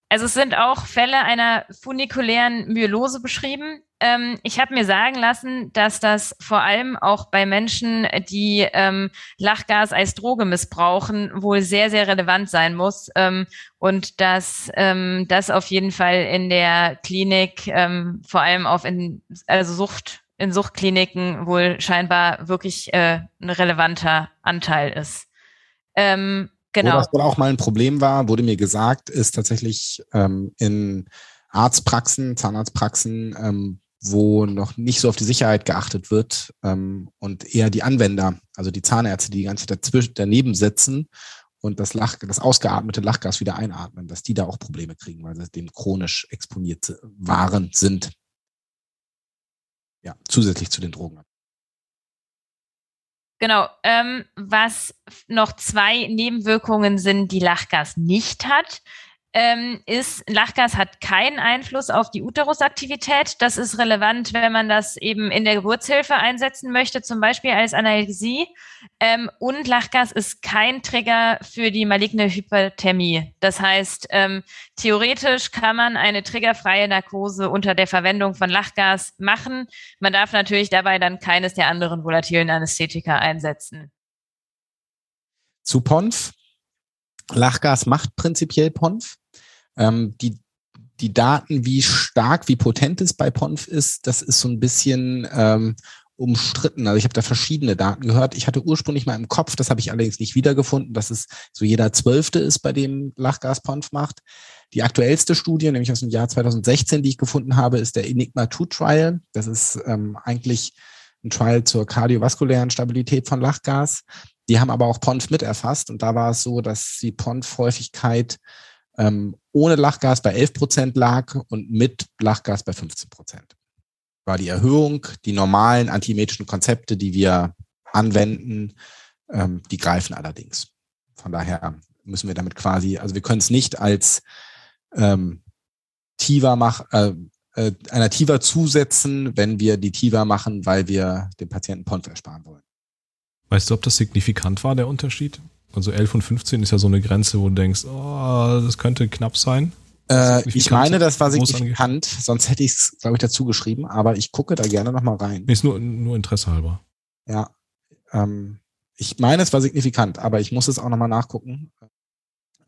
Also es sind auch Fälle einer funikulären Myelose beschrieben. Ähm, ich habe mir sagen lassen, dass das vor allem auch bei Menschen, die ähm, Lachgas als Droge missbrauchen, wohl sehr, sehr relevant sein muss ähm, und dass ähm, das auf jeden Fall in der Klinik ähm, vor allem auf in, also Sucht in Suchtkliniken wohl scheinbar wirklich äh, ein relevanter Anteil ist. Ähm, Genau. Wo das wohl auch mal ein Problem war, wurde mir gesagt, ist tatsächlich in Arztpraxen, Zahnarztpraxen, ähm, wo noch nicht so auf die Sicherheit geachtet wird ähm, und eher die Anwender, also die Zahnärzte, die die ganze Zeit daneben sitzen und das, Lach, das ausgeatmete Lachgas wieder einatmen, dass die da auch Probleme kriegen, weil sie dem chronisch exponiert waren, sind. Ja, zusätzlich zu den Drogen. Genau. Ähm, was noch zwei Nebenwirkungen sind, die Lachgas nicht hat, ähm, ist, Lachgas hat keinen Einfluss auf die Uterusaktivität. Das ist relevant, wenn man das eben in der Geburtshilfe einsetzen möchte, zum Beispiel als Analgesie. Ähm, und Lachgas ist kein Trigger für die maligne Hyperthermie. Das heißt, ähm, theoretisch kann man eine triggerfreie Narkose unter der Verwendung von Lachgas machen. Man darf natürlich dabei dann keines der anderen volatilen Anästhetika einsetzen. Zu PONF. Lachgas macht prinzipiell PONF. Ähm, die, die Daten, wie stark, wie potent es bei Ponf ist, das ist so ein bisschen ähm, umstritten. Also ich habe da verschiedene Daten gehört. Ich hatte ursprünglich mal im Kopf, das habe ich allerdings nicht wiedergefunden, dass es so jeder Zwölfte ist, bei dem Lachgas Ponf macht. Die aktuellste Studie, nämlich aus dem Jahr 2016, die ich gefunden habe, ist der Enigma 2 Trial. Das ist ähm, eigentlich ein Trial zur kardiovaskulären Stabilität von Lachgas. Die haben aber auch PONF mit erfasst und da war es so, dass die PONF-Häufigkeit ähm, ohne Lachgas bei 11 Prozent lag und mit Lachgas bei 15 Prozent. War die Erhöhung, die normalen antiemetischen Konzepte, die wir anwenden, ähm, die greifen allerdings. Von daher müssen wir damit quasi, also wir können es nicht als ähm, Tiva mach, äh, äh, einer Tiva zusetzen, wenn wir die Tiva machen, weil wir dem Patienten Pont ersparen wollen. Weißt du, ob das signifikant war, der Unterschied? Also 11 und 15 ist ja so eine Grenze, wo du denkst, oh, das könnte knapp sein. Äh, ich meine, das war signifikant, sonst hätte ich es, glaube ich, dazu geschrieben, aber ich gucke da gerne nochmal rein. Nee, ist nur, nur Interesse halber. Ja. Ähm, ich meine, es war signifikant, aber ich muss es auch nochmal nachgucken.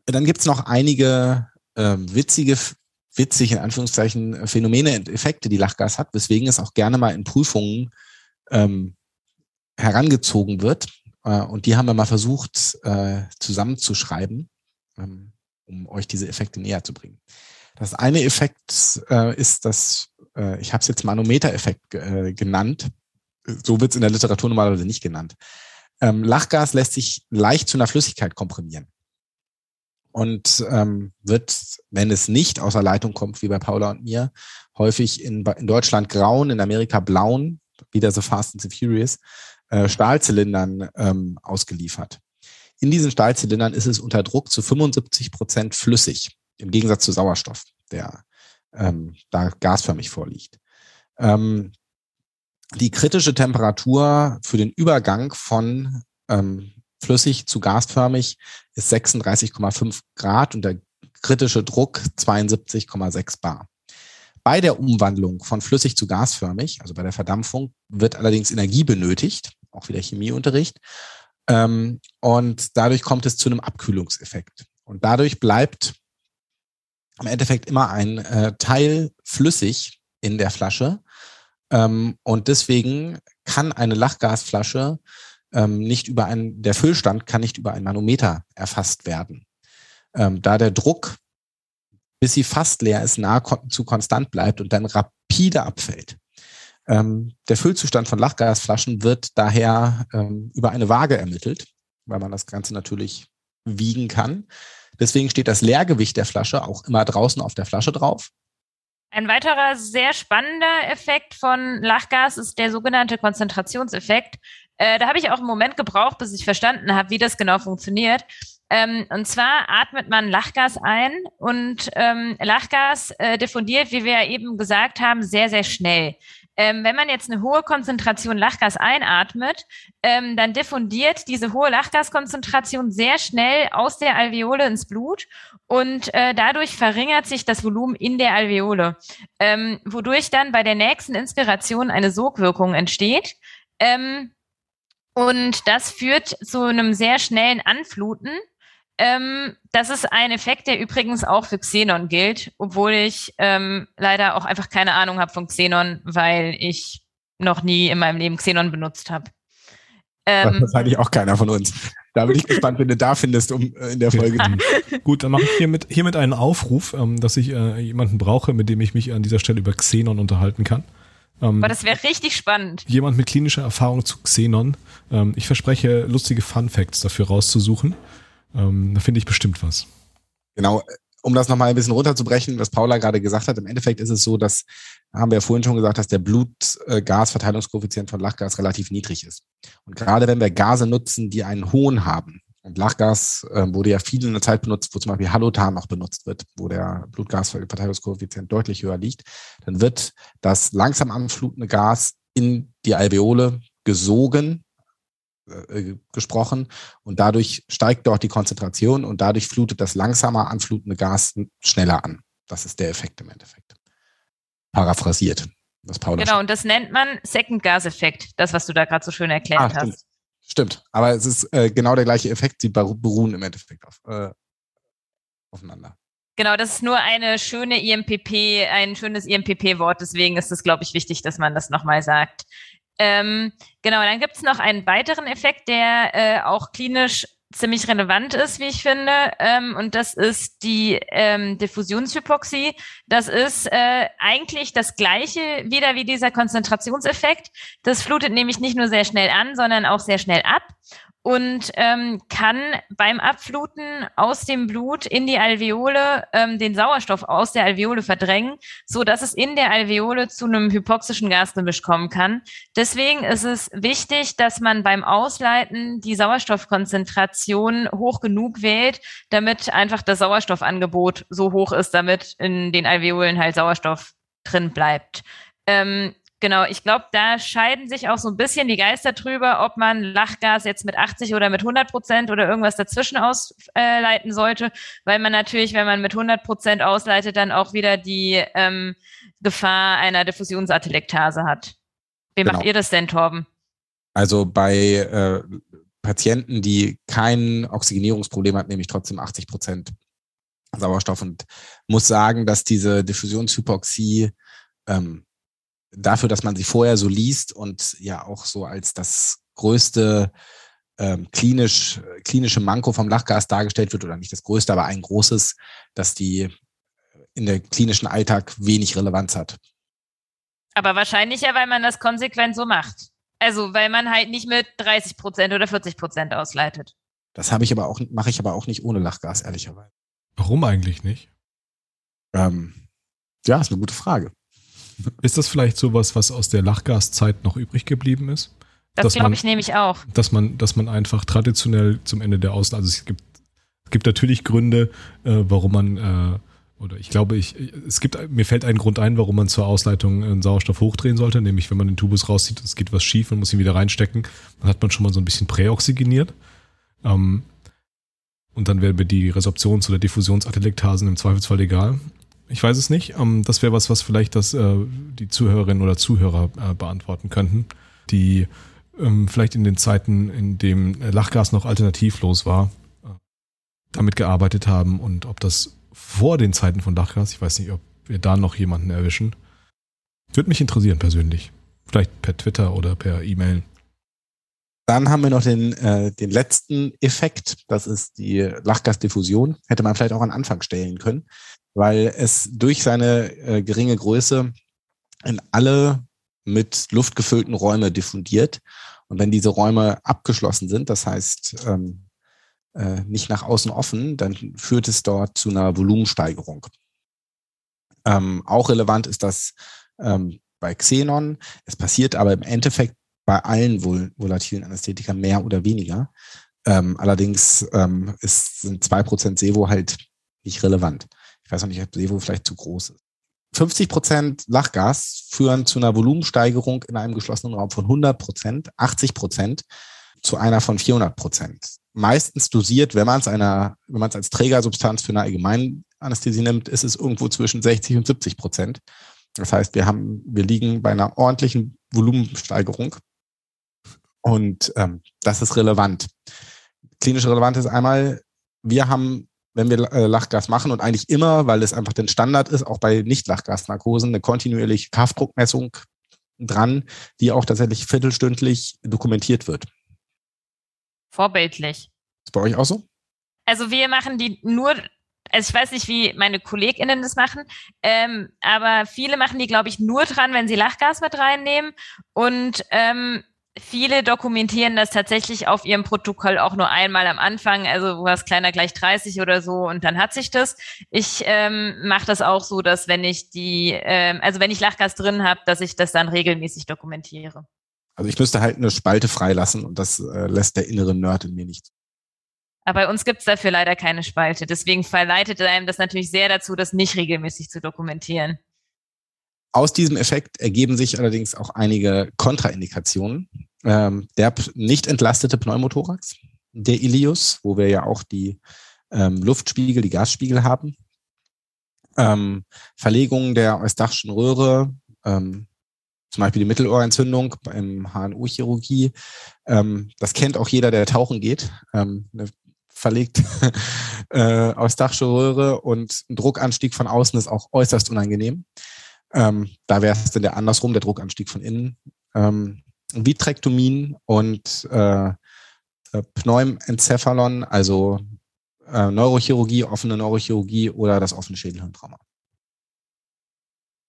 Dann gibt's noch einige äh, witzige, witzig in Anführungszeichen Phänomene und Effekte, die Lachgas hat, weswegen es auch gerne mal in Prüfungen ähm, herangezogen wird. Äh, und die haben wir mal versucht äh, zusammenzuschreiben, ähm, um euch diese Effekte näher zu bringen. Das eine Effekt äh, ist das, äh, ich habe es jetzt Manometer-Effekt äh, genannt. So wird es in der Literatur normalerweise nicht genannt. Ähm, Lachgas lässt sich leicht zu einer Flüssigkeit komprimieren und ähm, wird, wenn es nicht aus der Leitung kommt, wie bei Paula und mir, häufig in, in Deutschland grauen, in Amerika blauen, wieder so Fast and the Furious, äh, Stahlzylindern ähm, ausgeliefert. In diesen Stahlzylindern ist es unter Druck zu 75 Prozent flüssig, im Gegensatz zu Sauerstoff, der ähm, da gasförmig vorliegt. Ähm, die kritische Temperatur für den Übergang von ähm, flüssig zu gasförmig ist 36,5 Grad und der kritische Druck 72,6 bar. Bei der Umwandlung von flüssig zu gasförmig, also bei der Verdampfung, wird allerdings Energie benötigt auch wieder Chemieunterricht. Ähm, und dadurch kommt es zu einem Abkühlungseffekt. Und dadurch bleibt im Endeffekt immer ein äh, Teil flüssig in der Flasche. Ähm, und deswegen kann eine Lachgasflasche ähm, nicht über ein, der Füllstand kann nicht über ein Manometer erfasst werden. Ähm, da der Druck, bis sie fast leer ist, nahezu konstant bleibt und dann rapide abfällt. Ähm, der Füllzustand von Lachgasflaschen wird daher ähm, über eine Waage ermittelt, weil man das Ganze natürlich wiegen kann. Deswegen steht das Leergewicht der Flasche auch immer draußen auf der Flasche drauf. Ein weiterer sehr spannender Effekt von Lachgas ist der sogenannte Konzentrationseffekt. Äh, da habe ich auch einen Moment gebraucht, bis ich verstanden habe, wie das genau funktioniert. Ähm, und zwar atmet man Lachgas ein und ähm, Lachgas äh, diffundiert, wie wir ja eben gesagt haben, sehr, sehr schnell. Ähm, wenn man jetzt eine hohe Konzentration Lachgas einatmet, ähm, dann diffundiert diese hohe Lachgaskonzentration sehr schnell aus der Alveole ins Blut und äh, dadurch verringert sich das Volumen in der Alveole, ähm, wodurch dann bei der nächsten Inspiration eine Sogwirkung entsteht. Ähm, und das führt zu einem sehr schnellen Anfluten ähm, das ist ein Effekt, der übrigens auch für Xenon gilt, obwohl ich ähm, leider auch einfach keine Ahnung habe von Xenon, weil ich noch nie in meinem Leben Xenon benutzt habe. Ähm, das eigentlich auch keiner von uns. Da bin ich gespannt, wenn du da findest, um äh, in der Folge. Gut, dann mache ich hiermit, hiermit einen Aufruf, ähm, dass ich äh, jemanden brauche, mit dem ich mich an dieser Stelle über Xenon unterhalten kann. Ähm, Aber das wäre richtig spannend. Jemand mit klinischer Erfahrung zu Xenon. Ähm, ich verspreche, lustige Fun Facts dafür rauszusuchen. Ähm, da finde ich bestimmt was. Genau, um das nochmal ein bisschen runterzubrechen, was Paula gerade gesagt hat, im Endeffekt ist es so, dass, haben wir ja vorhin schon gesagt, dass der Blutgasverteilungskoeffizient von Lachgas relativ niedrig ist. Und gerade wenn wir Gase nutzen, die einen hohen haben, und Lachgas äh, wurde ja viel in der Zeit benutzt, wo zum Beispiel Halotan noch benutzt wird, wo der Blutgasverteilungskoeffizient deutlich höher liegt, dann wird das langsam anflutende Gas in die Alveole gesogen äh, gesprochen und dadurch steigt dort die Konzentration und dadurch flutet das langsamer anflutende Gas schneller an. Das ist der Effekt im Endeffekt. Paraphrasiert. Was Paula genau, und das nennt man Second-Gas-Effekt, das, was du da gerade so schön erklärt ah, stimmt. hast. Stimmt, aber es ist äh, genau der gleiche Effekt, sie beruhen im Endeffekt auf, äh, aufeinander. Genau, das ist nur eine schöne IMPP, ein schönes IMPP-Wort, deswegen ist es, glaube ich, wichtig, dass man das nochmal sagt. Ähm, genau, dann gibt es noch einen weiteren Effekt, der äh, auch klinisch ziemlich relevant ist, wie ich finde. Ähm, und das ist die ähm, Diffusionshypoxie. Das ist äh, eigentlich das gleiche wieder wie dieser Konzentrationseffekt. Das flutet nämlich nicht nur sehr schnell an, sondern auch sehr schnell ab und ähm, kann beim Abfluten aus dem Blut in die Alveole ähm, den Sauerstoff aus der Alveole verdrängen, so dass es in der Alveole zu einem hypoxischen Gasgemisch kommen kann. Deswegen ist es wichtig, dass man beim Ausleiten die Sauerstoffkonzentration hoch genug wählt, damit einfach das Sauerstoffangebot so hoch ist, damit in den Alveolen halt Sauerstoff drin bleibt. Ähm, Genau, ich glaube, da scheiden sich auch so ein bisschen die Geister drüber, ob man Lachgas jetzt mit 80 oder mit 100 Prozent oder irgendwas dazwischen ausleiten sollte, weil man natürlich, wenn man mit 100 Prozent ausleitet, dann auch wieder die ähm, Gefahr einer Diffusionsatelektase hat. Wie genau. macht ihr das denn, Torben? Also bei äh, Patienten, die kein Oxygenierungsproblem hat, nehme ich trotzdem 80 Prozent Sauerstoff und muss sagen, dass diese Diffusionshypoxie ähm, dafür, dass man sie vorher so liest und ja auch so als das größte ähm, klinisch, klinische Manko vom Lachgas dargestellt wird, oder nicht das größte, aber ein großes, dass die in der klinischen Alltag wenig Relevanz hat. Aber wahrscheinlich ja, weil man das konsequent so macht. Also, weil man halt nicht mit 30 Prozent oder 40 Prozent ausleitet. Das habe ich aber auch, mache ich aber auch nicht ohne Lachgas, ehrlicherweise. Warum eigentlich nicht? Ähm, ja, ist eine gute Frage. Ist das vielleicht sowas, was aus der Lachgaszeit noch übrig geblieben ist? Das glaube ich nämlich auch. Dass man, dass man einfach traditionell zum Ende der Ausleitung, also es gibt, es gibt natürlich Gründe, äh, warum man, äh, oder ich glaube, ich, es gibt, mir fällt ein Grund ein, warum man zur Ausleitung einen Sauerstoff hochdrehen sollte, nämlich wenn man den Tubus rauszieht, es geht was schief und muss ihn wieder reinstecken, dann hat man schon mal so ein bisschen präoxygeniert. Ähm, und dann wäre die Resorptions- oder Diffusionsatelektasen im Zweifelsfall egal. Ich weiß es nicht. Ähm, das wäre was, was vielleicht das, äh, die Zuhörerinnen oder Zuhörer äh, beantworten könnten, die ähm, vielleicht in den Zeiten, in dem Lachgas noch alternativlos war, äh, damit gearbeitet haben und ob das vor den Zeiten von Lachgas, ich weiß nicht, ob wir da noch jemanden erwischen. Würde mich interessieren persönlich. Vielleicht per Twitter oder per E-Mail. Dann haben wir noch den, äh, den letzten Effekt, das ist die Lachgasdiffusion. Hätte man vielleicht auch an Anfang stellen können weil es durch seine äh, geringe Größe in alle mit Luft gefüllten Räume diffundiert. Und wenn diese Räume abgeschlossen sind, das heißt ähm, äh, nicht nach außen offen, dann führt es dort zu einer Volumensteigerung. Ähm, auch relevant ist das ähm, bei Xenon. Es passiert aber im Endeffekt bei allen vol volatilen Anästhetika mehr oder weniger. Ähm, allerdings ähm, ist, sind zwei Prozent Sevo halt nicht relevant. Ich weiß noch nicht, ob Sevo vielleicht zu groß ist. 50 Prozent Lachgas führen zu einer Volumensteigerung in einem geschlossenen Raum von 100 Prozent, 80 Prozent zu einer von 400 Prozent. Meistens dosiert, wenn man es einer, wenn man es als Trägersubstanz für eine Allgemeinanästhesie nimmt, ist es irgendwo zwischen 60 und 70 Prozent. Das heißt, wir haben, wir liegen bei einer ordentlichen Volumensteigerung. Und ähm, das ist relevant. Klinisch relevant ist einmal, wir haben, wenn wir äh, Lachgas machen und eigentlich immer, weil es einfach den Standard ist, auch bei Nicht-Lachgasnarkosen, eine kontinuierliche Kraftdruckmessung dran, die auch tatsächlich viertelstündlich dokumentiert wird. Vorbildlich. Ist bei euch auch so? Also wir machen die nur, also ich weiß nicht, wie meine KollegInnen das machen, ähm, aber viele machen die, glaube ich, nur dran, wenn sie Lachgas mit reinnehmen. Und ähm, viele dokumentieren das tatsächlich auf ihrem Protokoll auch nur einmal am Anfang, also was kleiner gleich 30 oder so und dann hat sich das. Ich ähm, mache das auch so, dass wenn ich die, ähm, also wenn ich Lachgas drin habe, dass ich das dann regelmäßig dokumentiere. Also ich müsste halt eine Spalte freilassen und das äh, lässt der innere Nerd in mir nicht. Aber bei uns gibt's dafür leider keine Spalte. Deswegen verleitet einem das natürlich sehr dazu, das nicht regelmäßig zu dokumentieren. Aus diesem Effekt ergeben sich allerdings auch einige Kontraindikationen. Ähm, der nicht entlastete Pneumothorax, der Ilius, wo wir ja auch die ähm, Luftspiegel, die Gasspiegel haben. Ähm, Verlegungen der eustachischen Röhre, ähm, zum Beispiel die Mittelohrentzündung im HNO-Chirurgie. Ähm, das kennt auch jeder, der tauchen geht. Ähm, eine verlegt äh, eustachische Röhre und ein Druckanstieg von außen ist auch äußerst unangenehm. Ähm, da wäre es dann der andersrum, der Druckanstieg von innen. Ähm, Vitrektomien und äh, äh, Pneumencephalon, also äh, Neurochirurgie, offene Neurochirurgie oder das offene Schädelhirntrauma.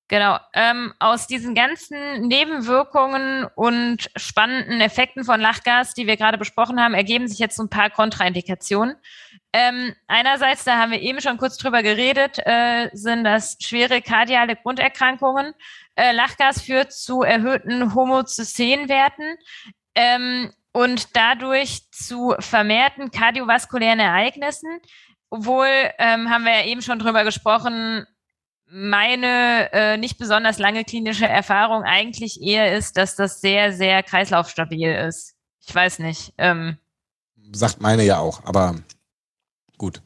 Genau. Ähm, aus diesen ganzen Nebenwirkungen und spannenden Effekten von Lachgas, die wir gerade besprochen haben, ergeben sich jetzt so ein paar Kontraindikationen. Ähm, einerseits, da haben wir eben schon kurz drüber geredet, äh, sind das schwere kardiale Grunderkrankungen. Äh, Lachgas führt zu erhöhten Homozystenwerten ähm, und dadurch zu vermehrten kardiovaskulären Ereignissen. Obwohl, ähm, haben wir ja eben schon drüber gesprochen, meine äh, nicht besonders lange klinische Erfahrung eigentlich eher ist, dass das sehr, sehr kreislaufstabil ist. Ich weiß nicht. Ähm, Sagt meine ja auch, aber gut.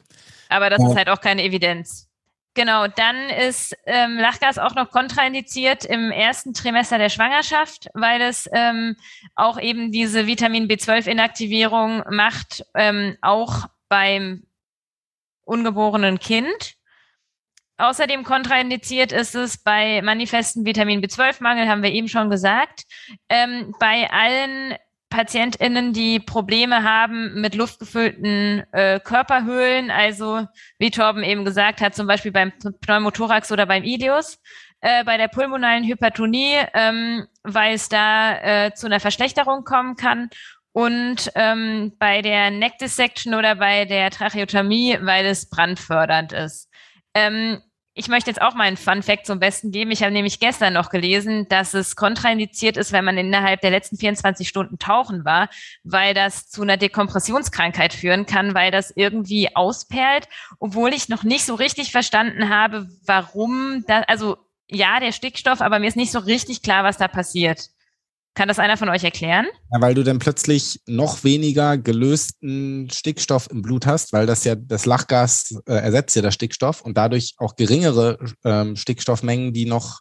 Aber das ja. ist halt auch keine Evidenz. Genau, dann ist ähm, Lachgas auch noch kontraindiziert im ersten Trimester der Schwangerschaft, weil es ähm, auch eben diese Vitamin B12-Inaktivierung macht, ähm, auch beim ungeborenen Kind. Außerdem kontraindiziert ist es bei manifesten Vitamin B12-Mangel, haben wir eben schon gesagt. Ähm, bei allen PatientInnen, die Probleme haben mit luftgefüllten äh, Körperhöhlen, also wie Torben eben gesagt hat, zum Beispiel beim Pneumothorax oder beim Ileus, äh, bei der pulmonalen Hypertonie, ähm, weil es da äh, zu einer Verschlechterung kommen kann und ähm, bei der Neck Dissection oder bei der Tracheotomie, weil es brandfördernd ist. Ähm, ich möchte jetzt auch mal einen Fun Fact zum Besten geben. Ich habe nämlich gestern noch gelesen, dass es kontraindiziert ist, wenn man innerhalb der letzten 24 Stunden tauchen war, weil das zu einer Dekompressionskrankheit führen kann, weil das irgendwie ausperlt, obwohl ich noch nicht so richtig verstanden habe, warum da, also ja, der Stickstoff, aber mir ist nicht so richtig klar, was da passiert. Kann das einer von euch erklären? Ja, weil du dann plötzlich noch weniger gelösten Stickstoff im Blut hast, weil das ja das Lachgas äh, ersetzt ja das Stickstoff und dadurch auch geringere ähm, Stickstoffmengen, die noch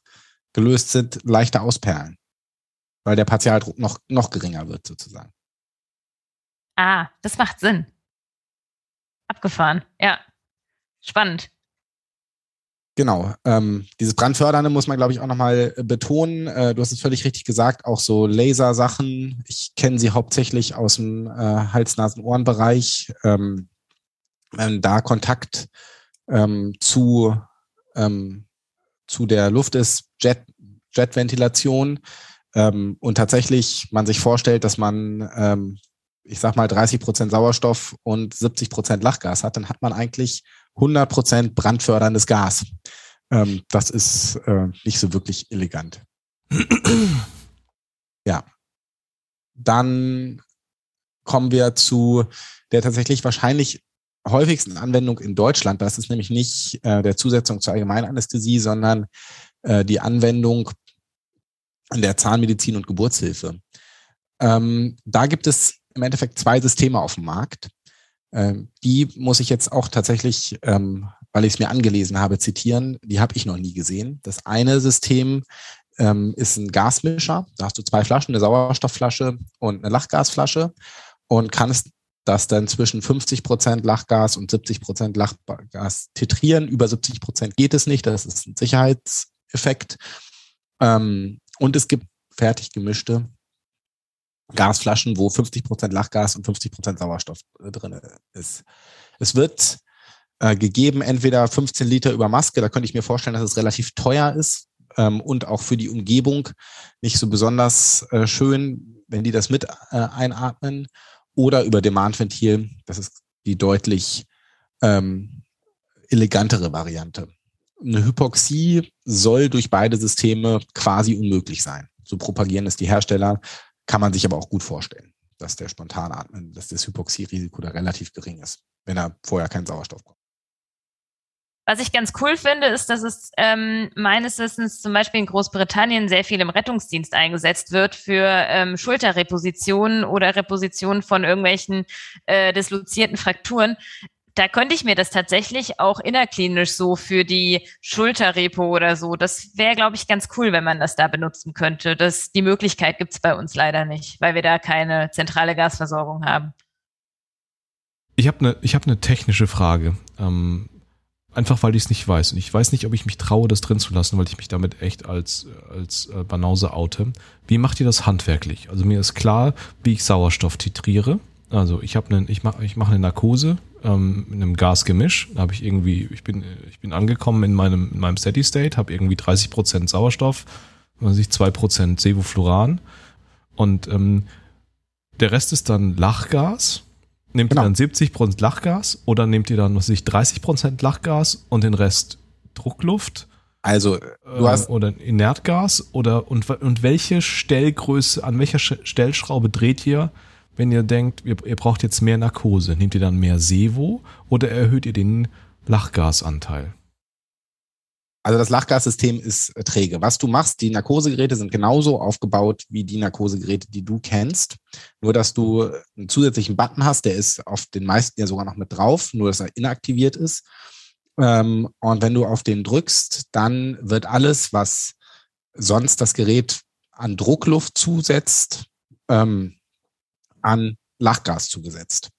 gelöst sind, leichter ausperlen. Weil der Partialdruck noch, noch geringer wird, sozusagen. Ah, das macht Sinn. Abgefahren, ja. Spannend. Genau. Ähm, dieses Brandfördernde muss man, glaube ich, auch nochmal äh, betonen. Äh, du hast es völlig richtig gesagt, auch so Lasersachen. Ich kenne sie hauptsächlich aus dem äh, Hals-Nasen-Ohren-Bereich. Ähm, wenn da Kontakt ähm, zu, ähm, zu der Luft ist, Jet, Jetventilation ähm, und tatsächlich man sich vorstellt, dass man, ähm, ich sag mal, 30 Prozent Sauerstoff und 70 Prozent Lachgas hat, dann hat man eigentlich 100% brandförderndes Gas. Ähm, das ist äh, nicht so wirklich elegant. ja. dann kommen wir zu der tatsächlich wahrscheinlich häufigsten Anwendung in Deutschland. Das ist nämlich nicht äh, der Zusetzung zur Allgemeinanästhesie, sondern äh, die Anwendung in der Zahnmedizin und Geburtshilfe. Ähm, da gibt es im Endeffekt zwei Systeme auf dem Markt. Ähm, die muss ich jetzt auch tatsächlich, ähm, weil ich es mir angelesen habe, zitieren. Die habe ich noch nie gesehen. Das eine System ähm, ist ein Gasmischer. Da hast du zwei Flaschen, eine Sauerstoffflasche und eine Lachgasflasche und kannst das dann zwischen 50 Prozent Lachgas und 70 Prozent Lachgas titrieren. Über 70 Prozent geht es nicht. Das ist ein Sicherheitseffekt. Ähm, und es gibt fertig gemischte Gasflaschen, wo 50 Prozent Lachgas und 50 Prozent Sauerstoff äh, drin ist. Es wird äh, gegeben entweder 15 Liter über Maske, da könnte ich mir vorstellen, dass es relativ teuer ist ähm, und auch für die Umgebung nicht so besonders äh, schön, wenn die das mit äh, einatmen oder über Demandventil, das ist die deutlich ähm, elegantere Variante. Eine Hypoxie soll durch beide Systeme quasi unmöglich sein. So propagieren es die Hersteller. Kann man sich aber auch gut vorstellen, dass der Spontanatmen, dass das Hypoxierisiko da relativ gering ist, wenn er vorher keinen Sauerstoff bekommt. Was ich ganz cool finde, ist, dass es ähm, meines Wissens zum Beispiel in Großbritannien sehr viel im Rettungsdienst eingesetzt wird für ähm, Schulterrepositionen oder Repositionen von irgendwelchen äh, dislozierten Frakturen da könnte ich mir das tatsächlich auch innerklinisch so für die Schulterrepo oder so. Das wäre, glaube ich, ganz cool, wenn man das da benutzen könnte. Das, die Möglichkeit gibt es bei uns leider nicht, weil wir da keine zentrale Gasversorgung haben. Ich habe eine hab ne technische Frage. Ähm, einfach weil ich es nicht weiß. Und ich weiß nicht, ob ich mich traue, das drin zu lassen, weil ich mich damit echt als, als äh, Banause oute. Wie macht ihr das handwerklich? Also mir ist klar, wie ich Sauerstoff titriere. Also ich habe ich mache ich mach eine Narkose ähm, mit einem Gasgemisch. Da habe ich irgendwie, ich bin, ich bin angekommen in meinem, in meinem Steady State, habe irgendwie 30 Prozent Sauerstoff, also ich 2 Prozent Sevofluran und ähm, der Rest ist dann Lachgas. Nehmt genau. ihr dann 70 Prozent Lachgas oder nehmt ihr dann, was ich, 30 Prozent Lachgas und den Rest Druckluft? Also du hast äh, oder Inertgas oder und, und welche Stellgröße, an welcher Stellschraube dreht ihr, wenn ihr denkt, ihr, ihr braucht jetzt mehr Narkose? Nehmt ihr dann mehr Sevo oder erhöht ihr den Lachgasanteil? Also das Lachgassystem ist träge. Was du machst, die Narkosegeräte sind genauso aufgebaut wie die Narkosegeräte, die du kennst. Nur, dass du einen zusätzlichen Button hast, der ist auf den meisten ja sogar noch mit drauf, nur dass er inaktiviert ist. Ähm, und wenn du auf den drückst, dann wird alles, was sonst das Gerät an Druckluft zusetzt, ähm, an Lachgas zugesetzt.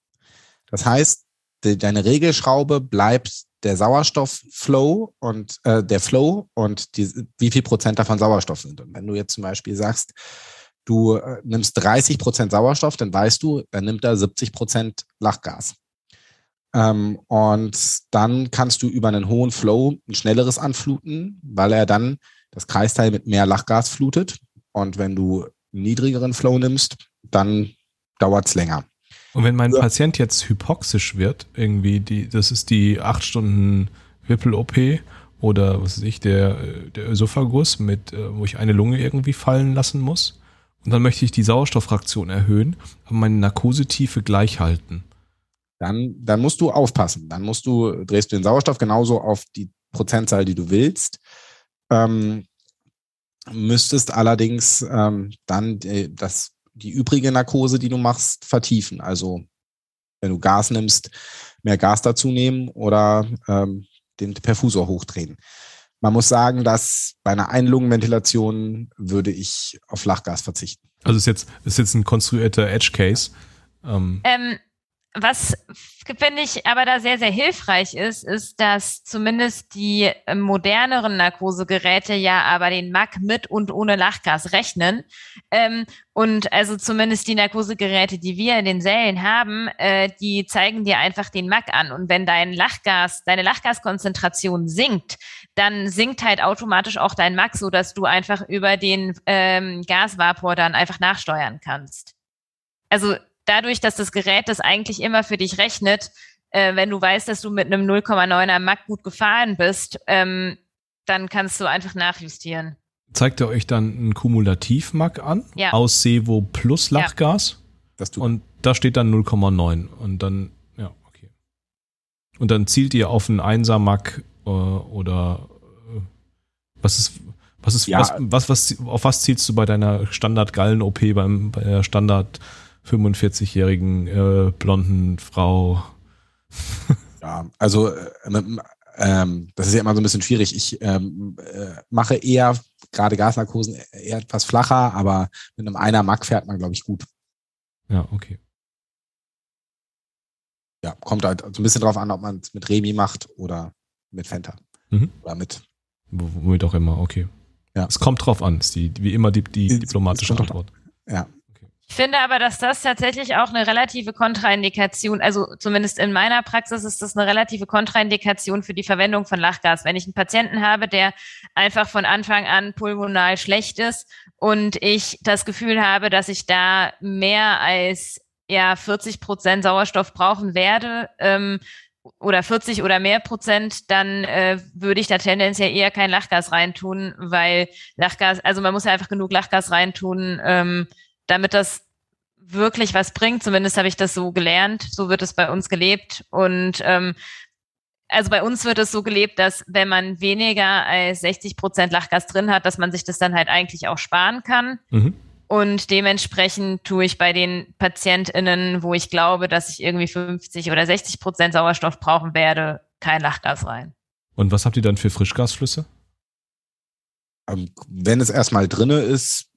Das heißt, die, deine Regelschraube bleibt der Sauerstoffflow und äh, der Flow und die, wie viel Prozent davon Sauerstoff sind. Und wenn du jetzt zum Beispiel sagst, du äh, nimmst 30 Prozent Sauerstoff, dann weißt du, dann nimmt er 70 Prozent Lachgas. Ähm, und dann kannst du über einen hohen Flow ein schnelleres anfluten, weil er dann das Kreisteil mit mehr Lachgas flutet. Und wenn du einen niedrigeren Flow nimmst, dann dauert es länger. Und wenn mein ja. Patient jetzt hypoxisch wird, irgendwie, die, das ist die acht Stunden Wippel-OP oder was weiß ich, der, der Ösophagus, mit, äh, wo ich eine Lunge irgendwie fallen lassen muss. Und dann möchte ich die Sauerstofffraktion erhöhen, aber meine Narkosetiefe gleich halten. Dann, dann musst du aufpassen. Dann musst du, drehst du den Sauerstoff genauso auf die Prozentzahl, die du willst. Ähm, müsstest allerdings ähm, dann das die übrige Narkose, die du machst, vertiefen. Also wenn du Gas nimmst, mehr Gas dazu nehmen oder ähm, den Perfusor hochdrehen. Man muss sagen, dass bei einer Einlungenventilation würde ich auf Lachgas verzichten. Also ist jetzt, ist jetzt ein konstruierter Edge Case. Ähm, ähm was finde ich aber da sehr, sehr hilfreich ist, ist, dass zumindest die äh, moderneren Narkosegeräte ja aber den MAC mit und ohne Lachgas rechnen. Ähm, und also zumindest die Narkosegeräte, die wir in den Sälen haben, äh, die zeigen dir einfach den MAC an. Und wenn dein Lachgas, deine Lachgaskonzentration sinkt, dann sinkt halt automatisch auch dein MAC, so dass du einfach über den ähm, Gasvapor dann einfach nachsteuern kannst. Also dadurch, dass das Gerät das eigentlich immer für dich rechnet, äh, wenn du weißt, dass du mit einem 0,9er Mac gut gefahren bist, ähm, dann kannst du einfach nachjustieren. zeigt er euch dann einen Kumulativ-Mack an Ja. aus Sevo plus Ja. Lachgas. Das tut Und da steht dann 0,9. Und dann, ja, okay. Und dann zielt ihr auf einen Einser-Mack äh, oder äh, was ist, was ist, Ja. was, was, was, auf was zielst du bei deiner Standard-Gallen-OP beim, bei der Standard 45-jährigen äh, blonden Frau? Ja, also äh, ähm, ähm, das ist ja immer so ein bisschen schwierig. Ich ähm, äh, mache eher gerade Gasnarkosen eher etwas flacher, aber mit einem einer Mack fährt man, glaube ich, gut. Ja, okay. Ja, kommt halt so ein bisschen drauf an, ob man es mit Remi macht oder mit Fenta. Mhm. Oder mit. Wo- Womit auch immer, okay. Ja. Es kommt drauf an, ist die, wie immer die, die diplomatische Antwort. Ja. Ich finde aber, dass das tatsächlich auch eine relative Kontraindikation, also zumindest in meiner Praxis ist das eine relative Kontraindikation für die Verwendung von Lachgas. Wenn ich einen Patienten habe, der einfach von Anfang an pulmonal schlecht ist und ich das Gefühl habe, dass ich da mehr als ja 40 Prozent Sauerstoff brauchen werde, ähm, oder 40 oder mehr Prozent, dann äh, würde ich da tendenziell eher kein Lachgas reintun, weil Lachgas, also man muss ja einfach genug Lachgas reintun, ähm, damit das wirklich was bringt. Zumindest habe ich das so gelernt. So wird es bei uns gelebt. Und ähm, also bei uns wird es so gelebt, dass wenn man weniger als 60 Prozent Lachgas drin hat, dass man sich das dann halt eigentlich auch sparen kann. Mhm. Und dementsprechend tue ich bei den PatientInnen, wo ich glaube, dass ich irgendwie 50 oder 60 Prozent Sauerstoff brauchen werde, kein Lachgas rein. Und was habt ihr dann für Frischgasflüsse? Ähm, wenn es erstmal drinne ist,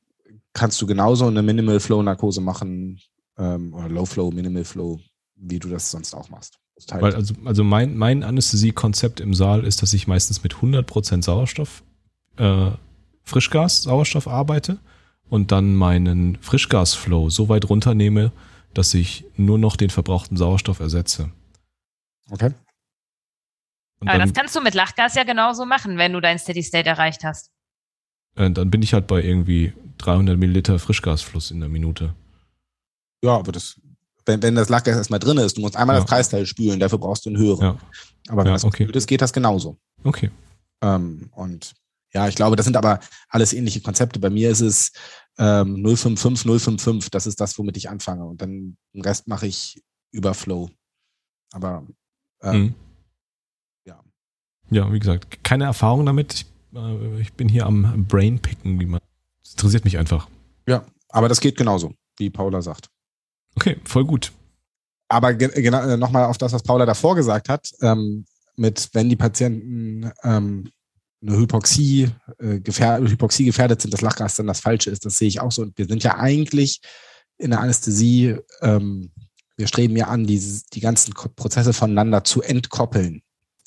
kannst du genauso eine Minimal Flow Narkose machen ähm, oder Low Flow, Minimal Flow, wie du das sonst auch machst. Halt- Weil also, also mein, mein Anästhesie-Konzept im Saal ist, dass ich meistens mit 100% Sauerstoff, äh, Frischgas, Sauerstoff arbeite und dann meinen Frischgasflow so weit runternehme, dass ich nur noch den verbrauchten Sauerstoff ersetze. okay. Und Aber dann, das kannst du mit Lachgas ja genauso machen, wenn du dein Steady State erreicht hast. Äh, dann bin ich halt bei irgendwie 300 Milliliter Frischgasfluss in der Minute. Ja, aber das, wenn, wenn das Lackgas erstmal drin ist, du musst einmal Ja. das Kreisteil spülen, dafür brauchst du einen höheren. Ja. Aber wenn Ja, das okay. ist, geht das genauso. Okay. Ähm, und ja, ich glaube, das sind aber alles ähnliche Konzepte. Bei mir ist es ähm, 055, 055, das ist das, womit ich anfange. Und dann den Rest mache ich über Flow. Aber ähm, Mhm. ja. Ja, wie gesagt, keine Erfahrung damit. Ich, ich bin hier am Brainpicken, wie man. Das interessiert mich einfach. ja, aber das geht genauso, wie Paula sagt. Okay, voll gut. Aber ge genau, äh, nochmal auf das, was Paula davor gesagt hat, ähm, mit wenn die Patienten ähm, eine Hypoxie, äh, gefähr Hypoxie gefährdet sind, das Lachgas dann das Falsche ist, das sehe ich auch so. Und wir sind ja eigentlich in der Anästhesie, ähm, wir streben ja an, die, die ganzen Prozesse voneinander zu entkoppeln.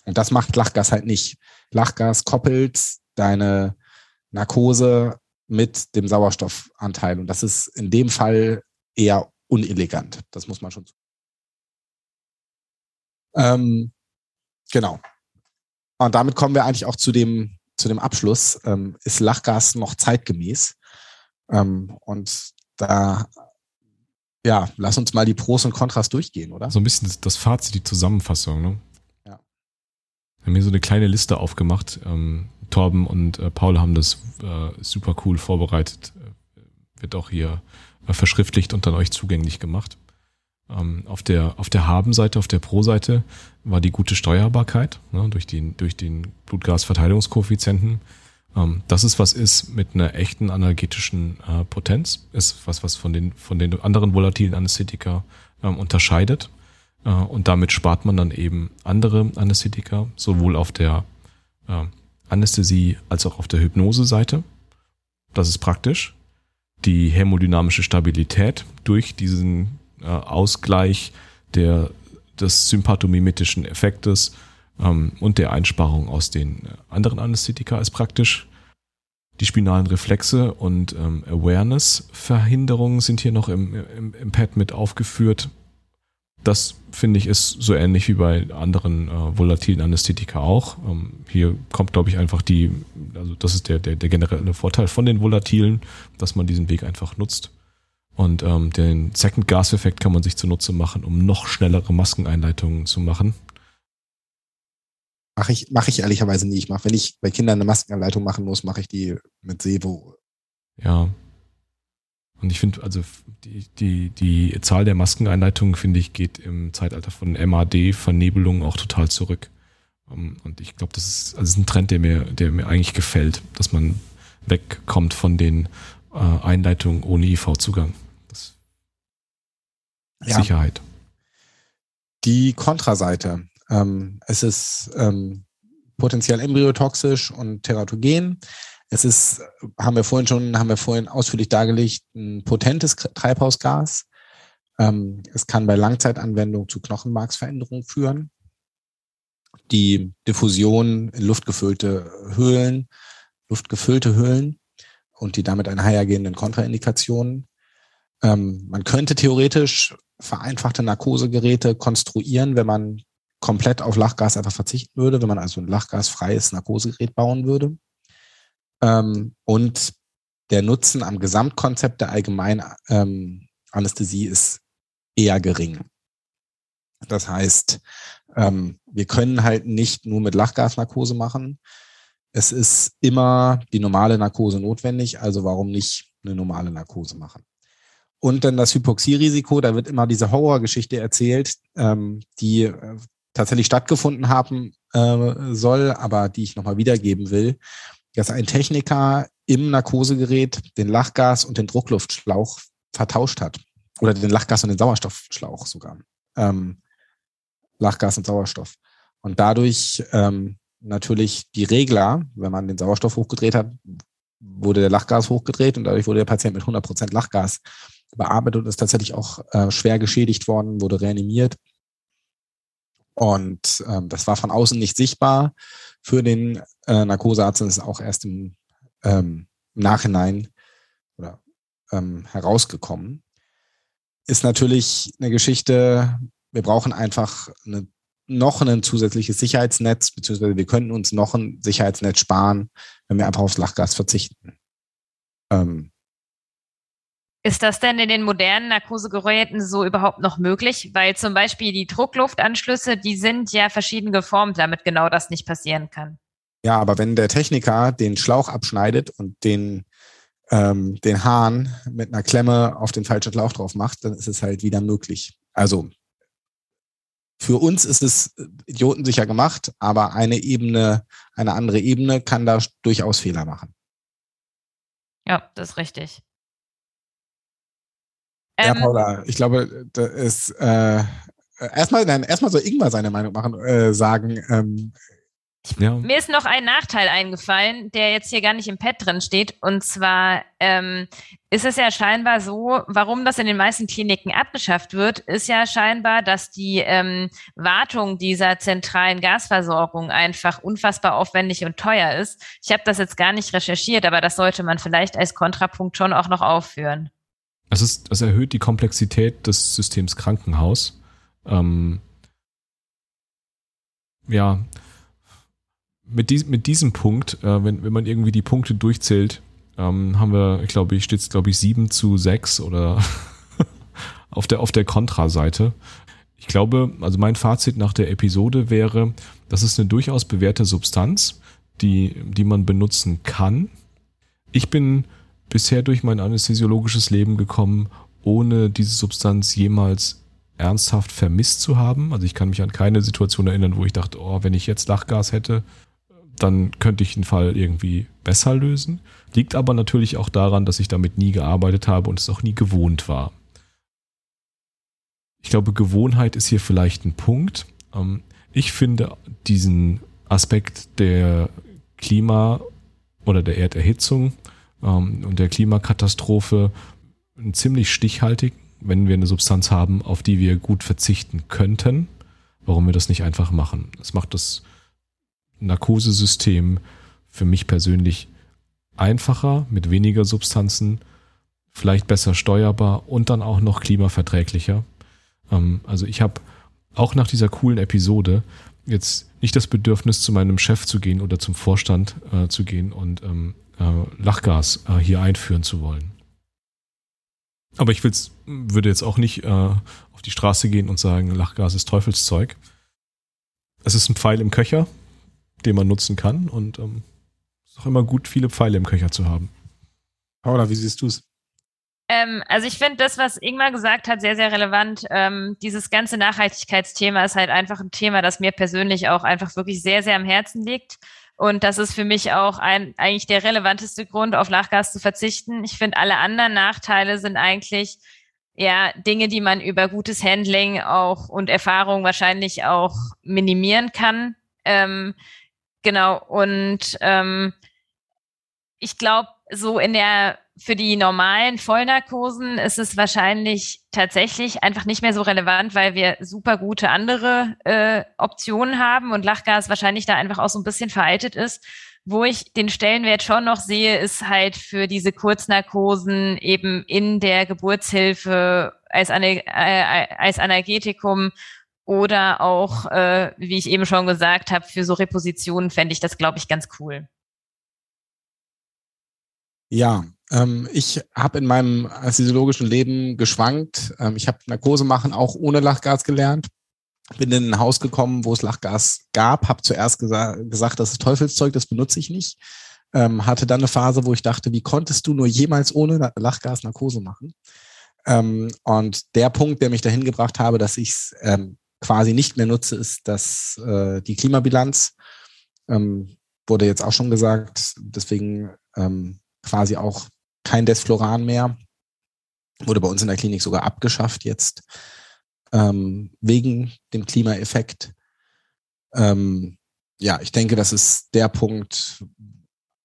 Und das macht Lachgas halt nicht. Lachgas koppelt deine Narkose mit dem Sauerstoffanteil. Und das ist in dem Fall eher unelegant. Das muss man schon. Ähm, genau. Und damit kommen wir eigentlich auch zu dem, zu dem Abschluss. Ähm, ist Lachgas noch zeitgemäß? Ähm, und da, ja, lass uns mal die Pros und Kontras durchgehen, oder? So ein bisschen das Fazit, die Zusammenfassung, ne? Wir haben hier so eine kleine Liste aufgemacht. Ähm, Torben und äh, Paul haben das äh, super cool vorbereitet. Äh, wird auch hier äh, verschriftlicht und dann euch zugänglich gemacht. Ähm, auf der, auf der Haben-Seite, auf der Pro-Seite war die gute Steuerbarkeit ne, durch den, durch den Blutgasverteilungskoeffizienten. Ähm, dass es was ist mit einer echten analgetischen äh, Potenz, ist was, was von den, von den anderen volatilen Anästhetika ähm, unterscheidet. Äh, und damit spart man dann eben andere Anästhetika, sowohl auf der äh, Anästhesie als auch auf der Hypnose-Seite. Das ist praktisch. Die hämodynamische Stabilität durch diesen äh, Ausgleich der, des sympathomimetischen Effektes ähm, und der Einsparung aus den anderen Anästhetika ist praktisch. Die spinalen Reflexe und ähm, Awareness-Verhinderungen sind hier noch im, im, im Pad mit aufgeführt. Das finde ich ist so ähnlich wie bei anderen äh, volatilen Anästhetika auch. Ähm, hier kommt, glaube ich, einfach die, also das ist der, der, der generelle Vorteil von den volatilen, dass man diesen Weg einfach nutzt. Und ähm, den Second Gas Effekt kann man sich zunutze machen, um noch schnellere Maskeneinleitungen zu machen. Mache ich, mache ich ehrlicherweise nie. Ich mache, wenn ich bei Kindern eine Maskenanleitung machen muss, mache ich die mit Sevo. Ja. Und ich finde, also die, die, die Zahl der Maskeneinleitungen, finde ich, geht im Zeitalter von MAD-Vernebelung auch total zurück. Ähm, und ich glaube, das ist, also ist ein Trend, der mir, der mir eigentlich gefällt, dass man wegkommt von den äh, Einleitungen ohne IV-Zugang. Ja. Sicherheit. Die Kontraseite. Ähm, es ist ähm, potenziell embryotoxisch und teratogen. Es ist, haben wir vorhin schon, haben wir vorhin ausführlich dargelegt, ein potentes Treibhausgas. Ähm, es kann bei Langzeitanwendung zu Knochenmarksveränderungen führen. Die Diffusion in luftgefüllte Höhlen, luftgefüllte Höhlen und die damit einhergehenden Kontraindikationen. Ähm, man könnte theoretisch vereinfachte Narkosegeräte konstruieren, wenn man komplett auf Lachgas einfach verzichten würde, wenn man also ein lachgasfreies Narkosegerät bauen würde. Ähm, und der Nutzen am Gesamtkonzept der allgemeinen ähm, Anästhesie ist eher gering. Das heißt, ähm, wir können halt nicht nur mit Lachgasnarkose machen. Es ist immer die normale Narkose notwendig, also warum nicht eine normale Narkose machen? Und dann das Hypoxierisiko, da wird immer diese Horrorgeschichte erzählt, ähm, die äh, tatsächlich stattgefunden haben äh, soll, aber die ich nochmal wiedergeben will, dass ein Techniker im Narkosegerät den Lachgas und den Druckluftschlauch vertauscht hat. Oder den Lachgas und den Sauerstoffschlauch sogar. Ähm, Lachgas und Sauerstoff. Und dadurch ähm, natürlich die Regler, wenn man den Sauerstoff hochgedreht hat, wurde der Lachgas hochgedreht und dadurch wurde der Patient mit 100% Lachgas bearbeitet und ist tatsächlich auch äh, schwer geschädigt worden, wurde reanimiert. Und ähm, das war von außen nicht sichtbar für den äh, Narkosearzt. Ist auch erst im, ähm, Nachhinein oder, ähm, herausgekommen. Ist natürlich eine Geschichte, wir brauchen einfach eine, noch ein zusätzliches Sicherheitsnetz, beziehungsweise wir könnten uns noch ein Sicherheitsnetz sparen, wenn wir einfach aufs Lachgas verzichten. Ähm, ist das denn in den modernen Narkosegeräten so überhaupt noch möglich? Weil zum Beispiel die Druckluftanschlüsse, die sind ja verschieden geformt, damit genau das nicht passieren kann. Ja, aber wenn der Techniker den Schlauch abschneidet und den, ähm, den Hahn mit einer Klemme auf den falschen Schlauch drauf macht, dann ist es halt wieder möglich. Also für uns ist es idiotensicher gemacht, aber eine Ebene, eine andere Ebene kann da durchaus Fehler machen. Ja, das ist richtig. Ja, ähm, Paula, ich glaube, das ist äh, erstmal, nein, erstmal soll Ingmar seine Meinung machen, äh, sagen. Ähm, ja. Mir ist noch ein Nachteil eingefallen, der jetzt hier gar nicht im Pad drin steht. Und zwar ähm, ist es ja scheinbar so, warum das in den meisten Kliniken abgeschafft wird, ist ja scheinbar, dass die ähm, Wartung dieser zentralen Gasversorgung einfach unfassbar aufwendig und teuer ist. Ich habe das jetzt gar nicht recherchiert, aber das sollte man vielleicht als Kontrapunkt schon auch noch aufführen. Es, ist, es erhöht die Komplexität des Systems Krankenhaus. Ähm, ja, mit, dies, mit diesem Punkt, äh, wenn, wenn man irgendwie die Punkte durchzählt, ähm, haben wir, ich glaube, ich steht es, glaube ich, 7 zu 6 oder auf der, auf der Kontraseite. Ich glaube, also mein Fazit nach der Episode wäre, das ist eine durchaus bewährte Substanz, die, die man benutzen kann. Ich bin bisher durch mein anästhesiologisches Leben gekommen, ohne diese Substanz jemals ernsthaft vermisst zu haben. Also ich kann mich an keine Situation erinnern, wo ich dachte, oh, wenn ich jetzt Lachgas hätte, dann könnte ich den Fall irgendwie besser lösen. Liegt aber natürlich auch daran, dass ich damit nie gearbeitet habe und es auch nie gewohnt war. Ich glaube, Gewohnheit ist hier vielleicht ein Punkt. Ähm, ich finde diesen Aspekt der Klima- oder der Erderhitzung ähm, und der Klimakatastrophe ziemlich stichhaltig, wenn wir eine Substanz haben, auf die wir gut verzichten könnten, warum wir das nicht einfach machen. Das macht das Narkosesystem für mich persönlich einfacher, mit weniger Substanzen, vielleicht besser steuerbar und dann auch noch klimaverträglicher. Ähm, also ich habe auch nach dieser coolen Episode jetzt nicht das Bedürfnis, zu meinem Chef zu gehen oder zum Vorstand äh, zu gehen und ähm, äh, Lachgas äh, hier einführen zu wollen. Aber ich will's, würde jetzt auch nicht äh, auf die Straße gehen und sagen, Lachgas ist Teufelszeug. Es ist ein Pfeil im Köcher. den man nutzen kann. Und ähm, ist auch immer gut, viele Pfeile im Köcher zu haben. Paula, wie siehst du es? Ähm, also ich finde das, was Ingmar gesagt hat, sehr, sehr relevant. Ähm, dieses ganze Nachhaltigkeitsthema ist halt einfach ein Thema, das mir persönlich auch einfach wirklich sehr, sehr am Herzen liegt. Und das ist für mich auch ein, eigentlich der relevanteste Grund, auf Lachgas zu verzichten. Ich finde, alle anderen Nachteile sind eigentlich ja Dinge, die man über gutes Handling auch und Erfahrung wahrscheinlich auch minimieren kann. Ähm, genau. Und ähm, ich glaube, so in der für die normalen Vollnarkosen ist es wahrscheinlich tatsächlich einfach nicht mehr so relevant, weil wir super gute andere äh, Optionen haben und Lachgas wahrscheinlich da einfach auch so ein bisschen veraltet ist. Wo ich den Stellenwert schon noch sehe, ist halt für diese Kurznarkosen eben in der Geburtshilfe als, Ana äh, als Analgetikum oder auch, äh, wie ich eben schon gesagt habe, für so Repositionen fände ich das, glaube ich, ganz cool. Ja, ich habe in meinem anästhesiologischen Leben geschwankt. Ähm, ich habe Narkose machen auch ohne Lachgas gelernt. Bin in ein Haus gekommen, wo es Lachgas gab, habe zuerst gesa gesagt, das ist Teufelszeug, das benutze ich nicht. Ähm, hatte dann eine Phase, wo ich dachte, wie konntest du nur jemals ohne Lachgas Narkose machen? Ähm, und der Punkt, der mich dahin gebracht habe, dass ich es ähm, quasi nicht mehr nutze, ist dass äh, die Klimabilanz. Ähm, wurde jetzt auch schon gesagt. Deswegen ähm, quasi auch kein Desfloran mehr. Wurde bei uns in der Klinik sogar abgeschafft jetzt ähm, wegen dem Klimaeffekt. Ähm, ja, ich denke, das ist der Punkt,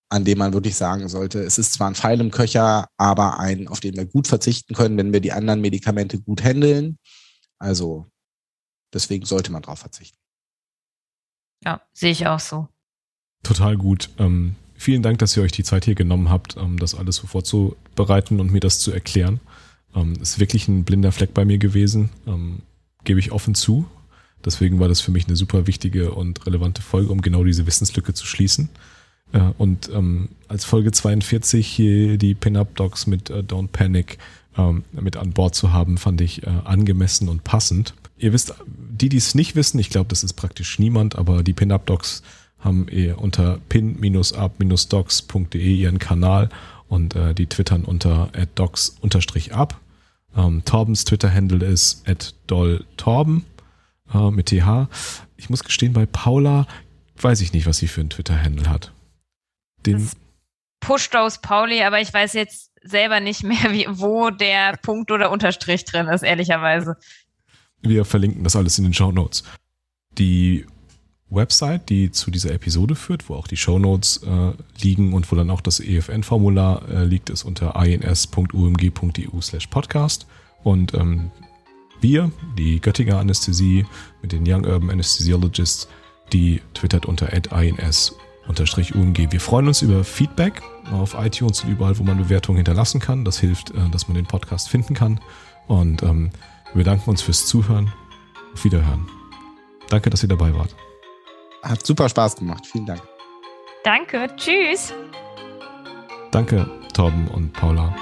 an dem man wirklich sagen sollte, es ist zwar ein Pfeil im Köcher, aber ein, auf den wir gut verzichten können, wenn wir die anderen Medikamente gut handeln. Also deswegen sollte man darauf verzichten. Ja, sehe ich auch so. Total gut. Ähm, vielen Dank, dass ihr euch die Zeit hier genommen habt, ähm, das alles so vorzubereiten und mir das zu erklären. Ähm, ist wirklich ein blinder Fleck bei mir gewesen, ähm, gebe ich offen zu. Deswegen war das für mich eine super wichtige und relevante Folge, um genau diese Wissenslücke zu schließen. Äh, und als Folge 42 hier die Pin-Up-Docs mit äh, Don't Panic mit an Bord zu haben, fand ich äh, angemessen und passend. Ihr wisst, die, die es nicht wissen, ich glaube, das ist praktisch niemand, aber die Pin-Up-Docs haben ihr unter pin-up-docs.de ihren Kanal und äh, die twittern unter docs-up. Ähm, Torbens Twitter-Handle ist dolltorben äh, mit th. Ich muss gestehen, bei Paula weiß ich nicht, was sie für einen Twitter-Handle hat. Den pusht aus Pauli, aber ich weiß jetzt selber nicht mehr, wie, wo der Punkt oder Unterstrich drin ist, ehrlicherweise. Wir verlinken das alles in den Show Notes. Die Website, die zu dieser Episode führt, wo auch die Shownotes äh, liegen und wo dann auch das EFN-Formular äh, liegt, ist unter ins.umg.eu slash podcast. Und ähm, wir, die Göttinger Anästhesie mit den Young Urban Anesthesiologists, die twittert unter ins-umg. Wir freuen uns über Feedback auf iTunes und überall, wo man Bewertungen hinterlassen kann. Das hilft, äh, dass man den Podcast finden kann. Und ähm, wir bedanken uns fürs Zuhören. Auf Wiederhören. Danke, dass ihr dabei wart. Hat super Spaß gemacht. Vielen Dank. Danke. Tschüss. Danke, Torben und Paula.